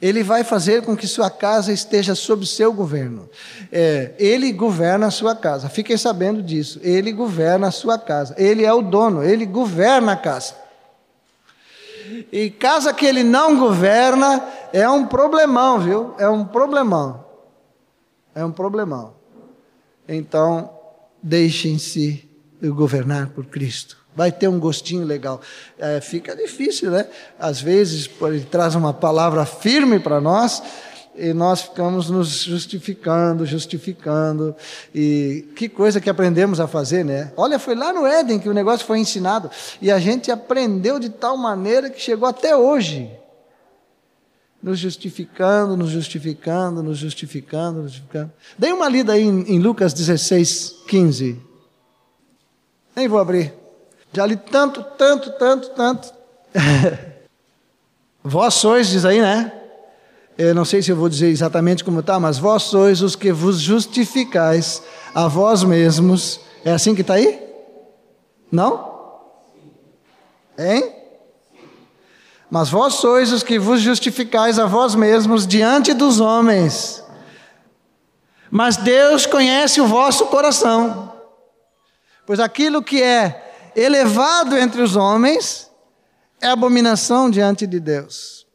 Ele vai fazer com que sua casa esteja sob seu governo. É, ele governa a sua casa. Fiquem sabendo disso. Ele governa a sua casa. Ele é o dono, ele governa a casa. E casa que ele não governa é um problemão, viu? É um problemão. É um problemão. Então, deixem-se governar por Cristo vai ter um gostinho legal. É, fica difícil, né? Às vezes ele traz uma palavra firme para nós e nós ficamos nos justificando, justificando. E que coisa que aprendemos a fazer, né? Olha, foi lá no Éden que o negócio foi ensinado e a gente aprendeu de tal maneira que chegou até hoje. Nos justificando, nos justificando, nos justificando, nos justificando. Dei uma lida aí em, em Lucas 16, 15. Nem vou abrir. Já li tanto, tanto, tanto, tanto. vós sois, diz aí, né? Eu não sei se eu vou dizer exatamente como está, mas vós sois os que vos justificais a vós mesmos. É assim que está aí? Não? Hein? Mas vós sois os que vos justificais a vós mesmos diante dos homens. Mas Deus conhece o vosso coração. Pois aquilo que é elevado entre os homens, é abominação diante de Deus.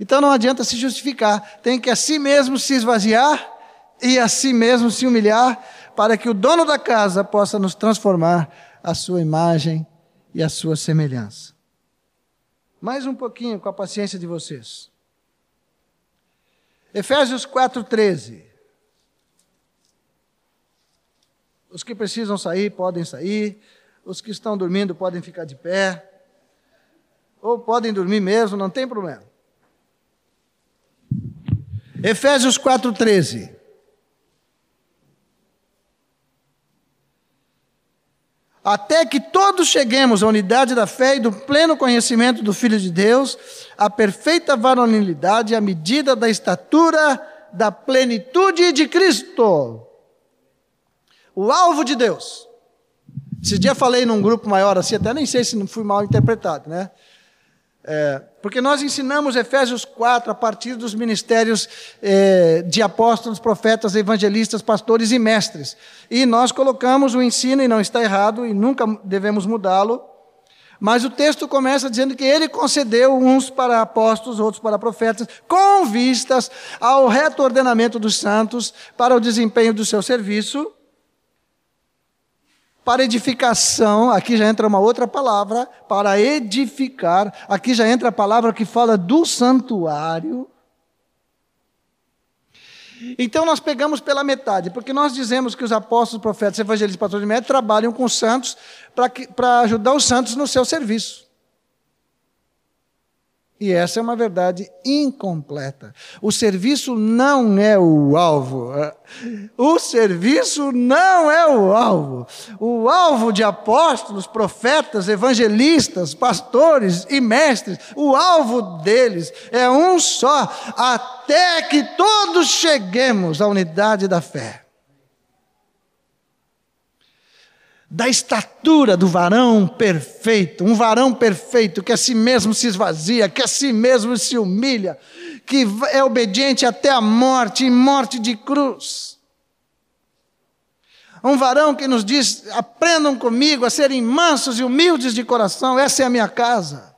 Então não adianta se justificar, tem que a si mesmo se esvaziar e a si mesmo se humilhar, para que o dono da casa possa nos transformar a sua imagem e a sua semelhança. Mais um pouquinho com a paciência de vocês. Efésios 4,13. Os que precisam sair podem sair, os que estão dormindo podem ficar de pé, ou podem dormir mesmo, não tem problema. Efésios 4,13. Até que todos cheguemos à unidade da fé e do pleno conhecimento do Filho de Deus, à perfeita varonilidade, à medida da estatura da plenitude de Cristo o alvo de Deus. Esse dia falei num grupo maior assim, até nem sei se não fui mal interpretado, né? É, porque nós ensinamos Efésios 4 a partir dos ministérios é, de apóstolos, profetas, evangelistas, pastores e mestres. E nós colocamos o ensino, e não está errado, e nunca devemos mudá-lo. Mas o texto começa dizendo que ele concedeu uns para apóstolos, outros para profetas, com vistas ao reto ordenamento dos santos, para o desempenho do seu serviço para edificação, aqui já entra uma outra palavra, para edificar, aqui já entra a palavra que fala do santuário. Então nós pegamos pela metade, porque nós dizemos que os apóstolos, profetas, evangelistas, pastores e médicos trabalham com os santos para ajudar os santos no seu serviço. E essa é uma verdade incompleta. O serviço não é o alvo. O serviço não é o alvo. O alvo de apóstolos, profetas, evangelistas, pastores e mestres, o alvo deles é um só, até que todos cheguemos à unidade da fé. Da estatura do varão perfeito, um varão perfeito que a si mesmo se esvazia, que a si mesmo se humilha, que é obediente até a morte e morte de cruz. Um varão que nos diz: aprendam comigo a serem mansos e humildes de coração, essa é a minha casa.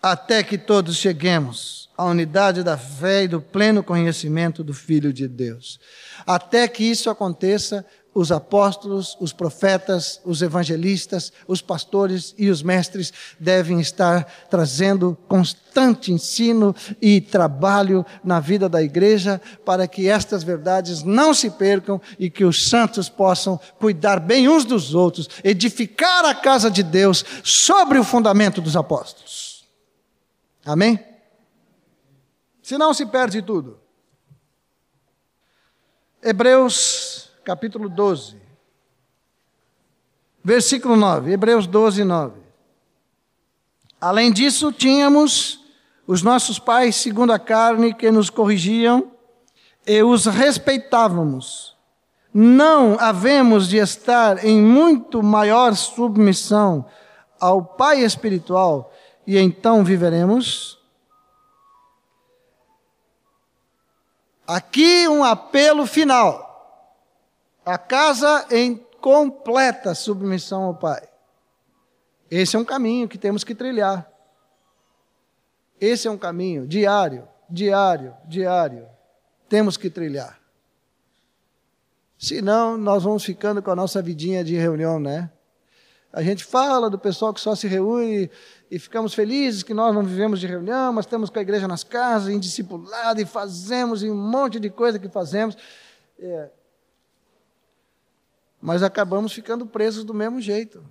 Até que todos cheguemos a unidade da fé e do pleno conhecimento do Filho de Deus. Até que isso aconteça, os apóstolos, os profetas, os evangelistas, os pastores e os mestres devem estar trazendo constante ensino e trabalho na vida da igreja para que estas verdades não se percam e que os santos possam cuidar bem uns dos outros, edificar a casa de Deus sobre o fundamento dos apóstolos. Amém? Senão se perde tudo. Hebreus capítulo 12, versículo 9. Hebreus 12, 9. Além disso, tínhamos os nossos pais, segundo a carne, que nos corrigiam e os respeitávamos. Não havemos de estar em muito maior submissão ao Pai espiritual e então viveremos? Aqui um apelo final. A casa em completa submissão ao Pai. Esse é um caminho que temos que trilhar. Esse é um caminho diário, diário, diário. Temos que trilhar. Senão, nós vamos ficando com a nossa vidinha de reunião, né? A gente fala do pessoal que só se reúne e ficamos felizes que nós não vivemos de reunião, mas estamos com a igreja nas casas, em discipulado, e fazemos, e um monte de coisa que fazemos. É. Mas acabamos ficando presos do mesmo jeito.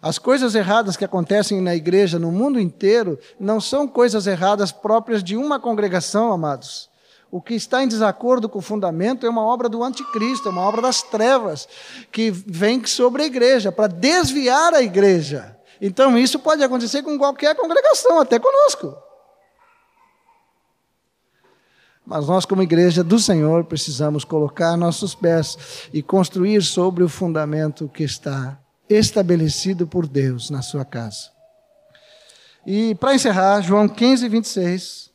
As coisas erradas que acontecem na igreja no mundo inteiro não são coisas erradas próprias de uma congregação, amados. O que está em desacordo com o fundamento é uma obra do anticristo, é uma obra das trevas, que vem sobre a igreja, para desviar a igreja. Então, isso pode acontecer com qualquer congregação, até conosco. Mas nós, como igreja do Senhor, precisamos colocar nossos pés e construir sobre o fundamento que está estabelecido por Deus na sua casa. E para encerrar, João 15, 26.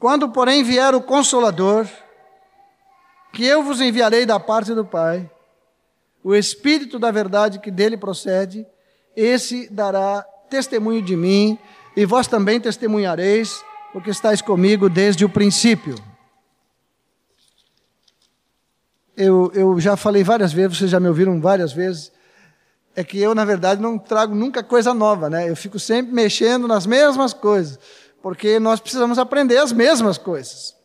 Quando, porém, vier o Consolador, que eu vos enviarei da parte do Pai, o Espírito da verdade que dele procede, esse dará testemunho de mim, e vós também testemunhareis, porque estáis comigo desde o princípio. Eu, eu já falei várias vezes, vocês já me ouviram várias vezes, é que eu, na verdade, não trago nunca coisa nova, né? Eu fico sempre mexendo nas mesmas coisas porque nós precisamos aprender as mesmas coisas.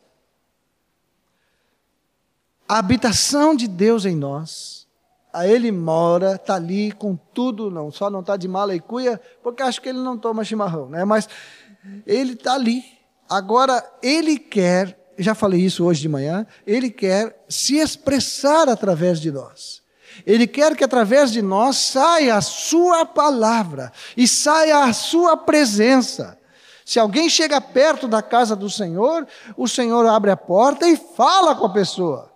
A habitação de Deus em nós, a Ele mora, está ali com tudo, não só não está de mala e cuia, porque acho que Ele não toma chimarrão, né? mas Ele está ali. Agora, Ele quer, já falei isso hoje de manhã, Ele quer se expressar através de nós. Ele quer que através de nós saia a Sua palavra e saia a Sua presença. Se alguém chega perto da casa do Senhor, o Senhor abre a porta e fala com a pessoa.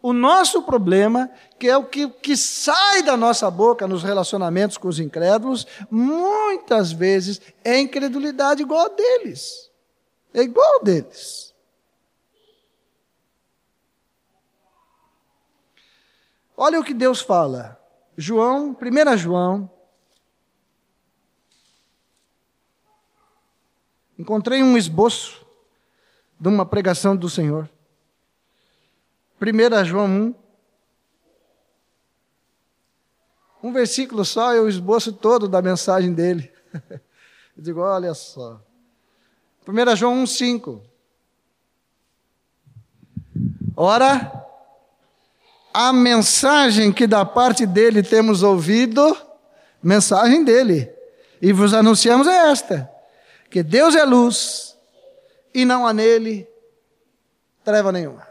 O nosso problema, que é o que, que sai da nossa boca nos relacionamentos com os incrédulos, muitas vezes é incredulidade igual a deles. É igual a deles. Olha o que Deus fala. João, 1 João encontrei um esboço de uma pregação do Senhor. 1 João 1. Um versículo só é o esboço todo da mensagem dele. Eu digo, olha só. 1 João 1, 5. Ora, a mensagem que da parte dele temos ouvido, mensagem dele, e vos anunciamos é esta que Deus é luz e não há nele treva nenhuma.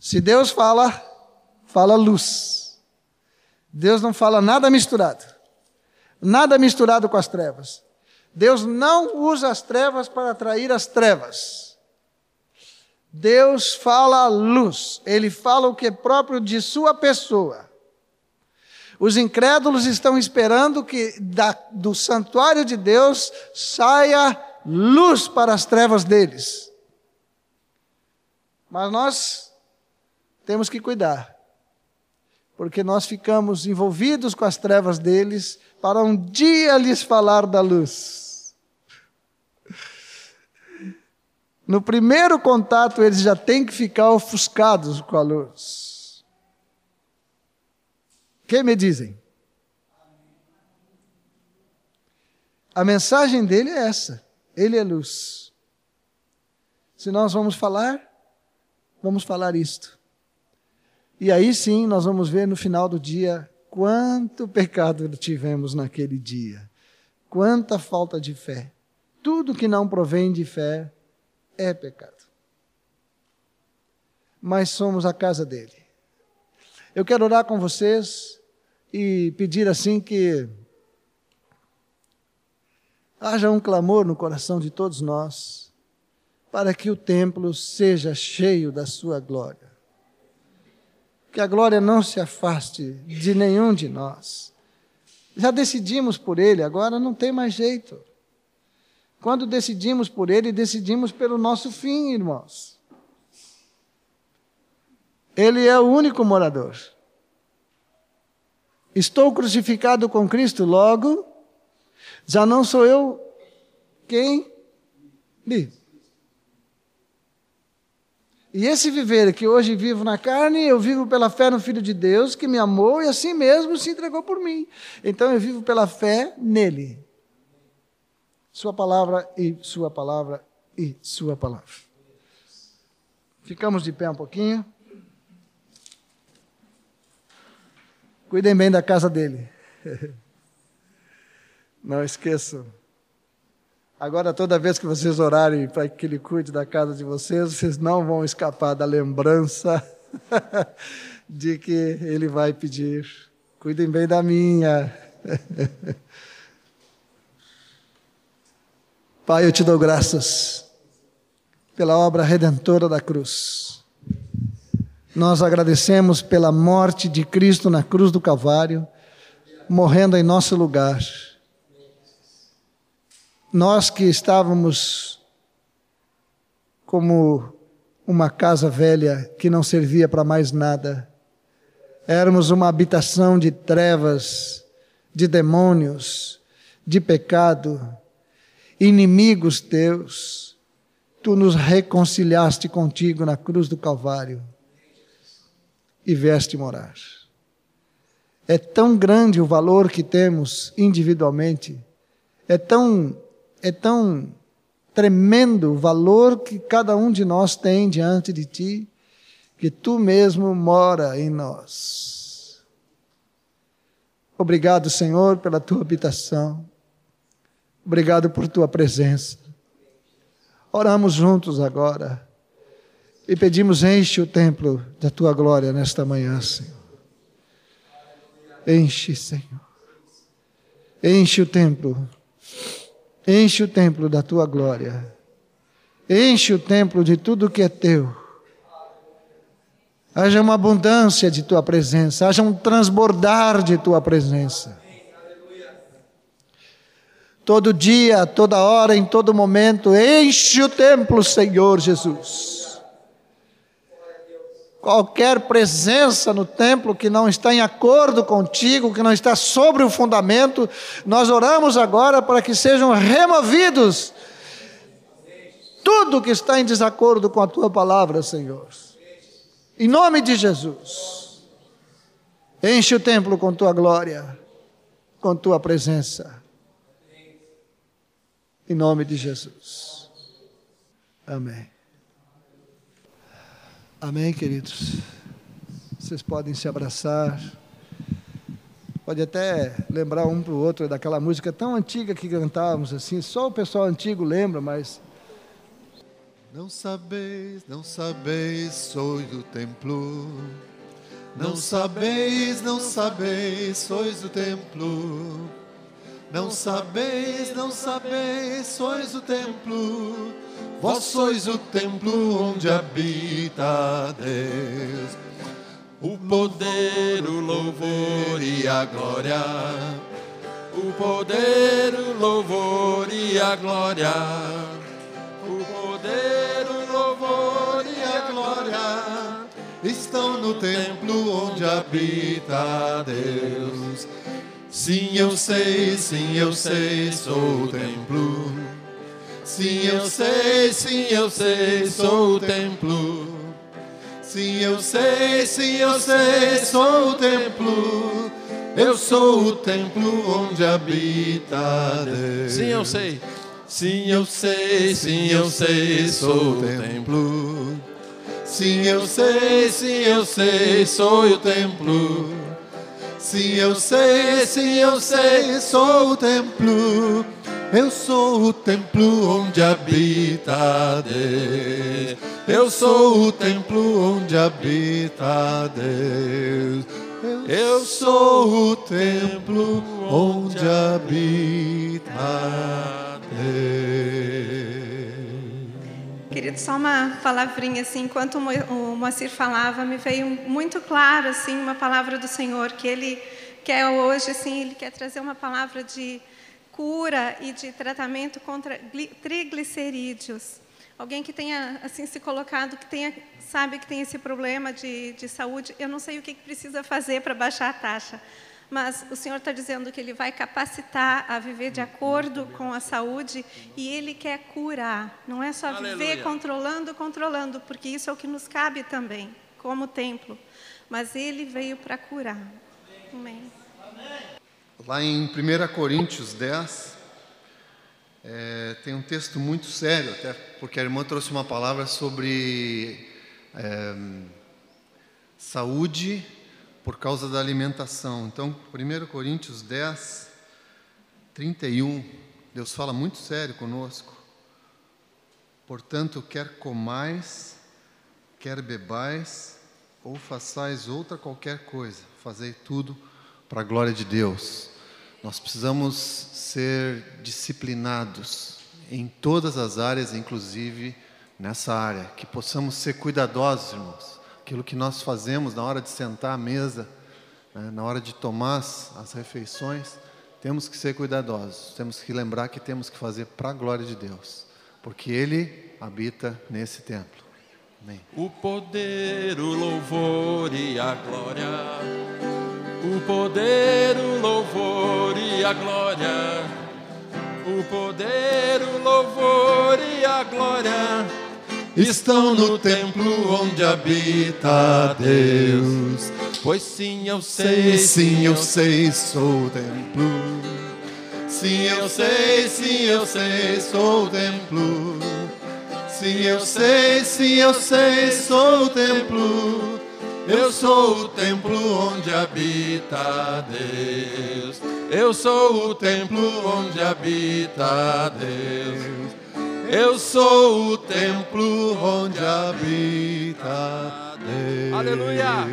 Se Deus fala, fala luz. Deus não fala nada misturado. Nada misturado com as trevas. Deus não usa as trevas para atrair as trevas. Deus fala luz, ele fala o que é próprio de sua pessoa. Os incrédulos estão esperando que da, do santuário de Deus saia luz para as trevas deles. Mas nós temos que cuidar, porque nós ficamos envolvidos com as trevas deles para um dia lhes falar da luz. No primeiro contato, eles já têm que ficar ofuscados com a luz. Que me dizem? A mensagem dele é essa: Ele é luz. Se nós vamos falar, vamos falar isto. E aí sim nós vamos ver no final do dia quanto pecado tivemos naquele dia, quanta falta de fé. Tudo que não provém de fé é pecado. Mas somos a casa dele. Eu quero orar com vocês e pedir assim que haja um clamor no coração de todos nós para que o templo seja cheio da sua glória. Que a glória não se afaste de nenhum de nós. Já decidimos por ele, agora não tem mais jeito. Quando decidimos por ele, decidimos pelo nosso fim, irmãos. Ele é o único morador. Estou crucificado com Cristo, logo, já não sou eu quem vive. E esse viver que hoje vivo na carne, eu vivo pela fé no Filho de Deus, que me amou e assim mesmo se entregou por mim. Então eu vivo pela fé nele. Sua palavra e Sua palavra e Sua palavra. Ficamos de pé um pouquinho. Cuidem bem da casa dele. Não esqueçam. Agora, toda vez que vocês orarem para que Ele cuide da casa de vocês, vocês não vão escapar da lembrança de que Ele vai pedir: cuidem bem da minha. Pai, eu te dou graças pela obra redentora da cruz. Nós agradecemos pela morte de Cristo na cruz do Calvário, morrendo em nosso lugar. Nós que estávamos como uma casa velha que não servia para mais nada, éramos uma habitação de trevas, de demônios, de pecado, inimigos teus, tu nos reconciliaste contigo na cruz do Calvário e vieste morar. É tão grande o valor que temos individualmente, é tão é tão tremendo o valor que cada um de nós tem diante de ti, que tu mesmo mora em nós. Obrigado, Senhor, pela tua habitação. Obrigado por tua presença. Oramos juntos agora e pedimos: enche o templo da tua glória nesta manhã, Senhor. Enche, Senhor. Enche o templo Enche o templo da tua glória. Enche o templo de tudo que é teu. Haja uma abundância de tua presença, haja um transbordar de tua presença. Todo dia, toda hora, em todo momento, enche o templo, Senhor Jesus qualquer presença no templo que não está em acordo contigo, que não está sobre o fundamento, nós oramos agora para que sejam removidos tudo que está em desacordo com a tua palavra, Senhor. Em nome de Jesus. Enche o templo com tua glória, com tua presença. Em nome de Jesus. Amém. Amém, queridos? Vocês podem se abraçar. Pode até lembrar um para o outro daquela música tão antiga que cantávamos assim. Só o pessoal antigo lembra, mas. Não sabeis, não sabeis, sois do templo. Não sabeis, não sabeis, sois do templo. Não sabeis, não sabeis, sois o templo, vós sois o templo onde habita Deus. O poder, o louvor e a glória, o poder, o louvor e a glória, o poder, o louvor e a glória estão no templo onde habita Deus. Sim, eu sei, sim, eu sei, sou o templo. Sim, eu sei, sim, eu sei, sou o templo. Sim, eu sei, sim, eu sei, sou o templo. Eu sou o templo onde habita Deus. Sim, eu sei. Sim, eu sei, sim, eu sei, sou o templo. Sim, eu sei, sim, eu sei, sou o templo. Sim, eu sei, sim, eu sei, sou o templo. Eu sou o templo onde habita Deus. Eu sou o templo onde habita Deus. Eu sou o templo onde habita Deus. Querido, só uma palavrinha assim, enquanto o Moacir falava, me veio muito claro assim uma palavra do Senhor que ele quer hoje assim, ele quer trazer uma palavra de cura e de tratamento contra triglicerídeos. Alguém que tenha assim se colocado, que tenha sabe que tem esse problema de, de saúde, eu não sei o que precisa fazer para baixar a taxa, mas o Senhor está dizendo que Ele vai capacitar a viver de acordo com a saúde e Ele quer curar. Não é só Aleluia. viver controlando, controlando, porque isso é o que nos cabe também, como templo. Mas Ele veio para curar. Amém. Lá em 1 Coríntios 10, é, tem um texto muito sério, até porque a irmã trouxe uma palavra sobre é, saúde por causa da alimentação. Então, 1 Coríntios 10, 31, Deus fala muito sério conosco. Portanto, quer comais, quer bebais, ou façais outra qualquer coisa, fazei tudo para a glória de Deus. Nós precisamos ser disciplinados em todas as áreas, inclusive nessa área, que possamos ser cuidadosos, irmãos. Aquilo que nós fazemos na hora de sentar à mesa, né, na hora de tomar as, refeições, temos que ser cuidadosos, temos que lembrar que temos que fazer para a glória de Deus, porque Ele habita nesse templo. Amém. O poder, o louvor e a glória. O poder, o louvor e a glória. O poder, o louvor e a glória Estão no templo onde habita Deus. Pois sim, eu Sei, sim, eu sei, sou o templo. Sim, eu sei, sim, eu sei, sou o templo. Sim, eu sei, sim, eu sei, sou o templo. Eu sou o templo onde habita Deus. Eu sou o templo onde habita Deus. Eu sou o templo onde habita Deus. Aleluia.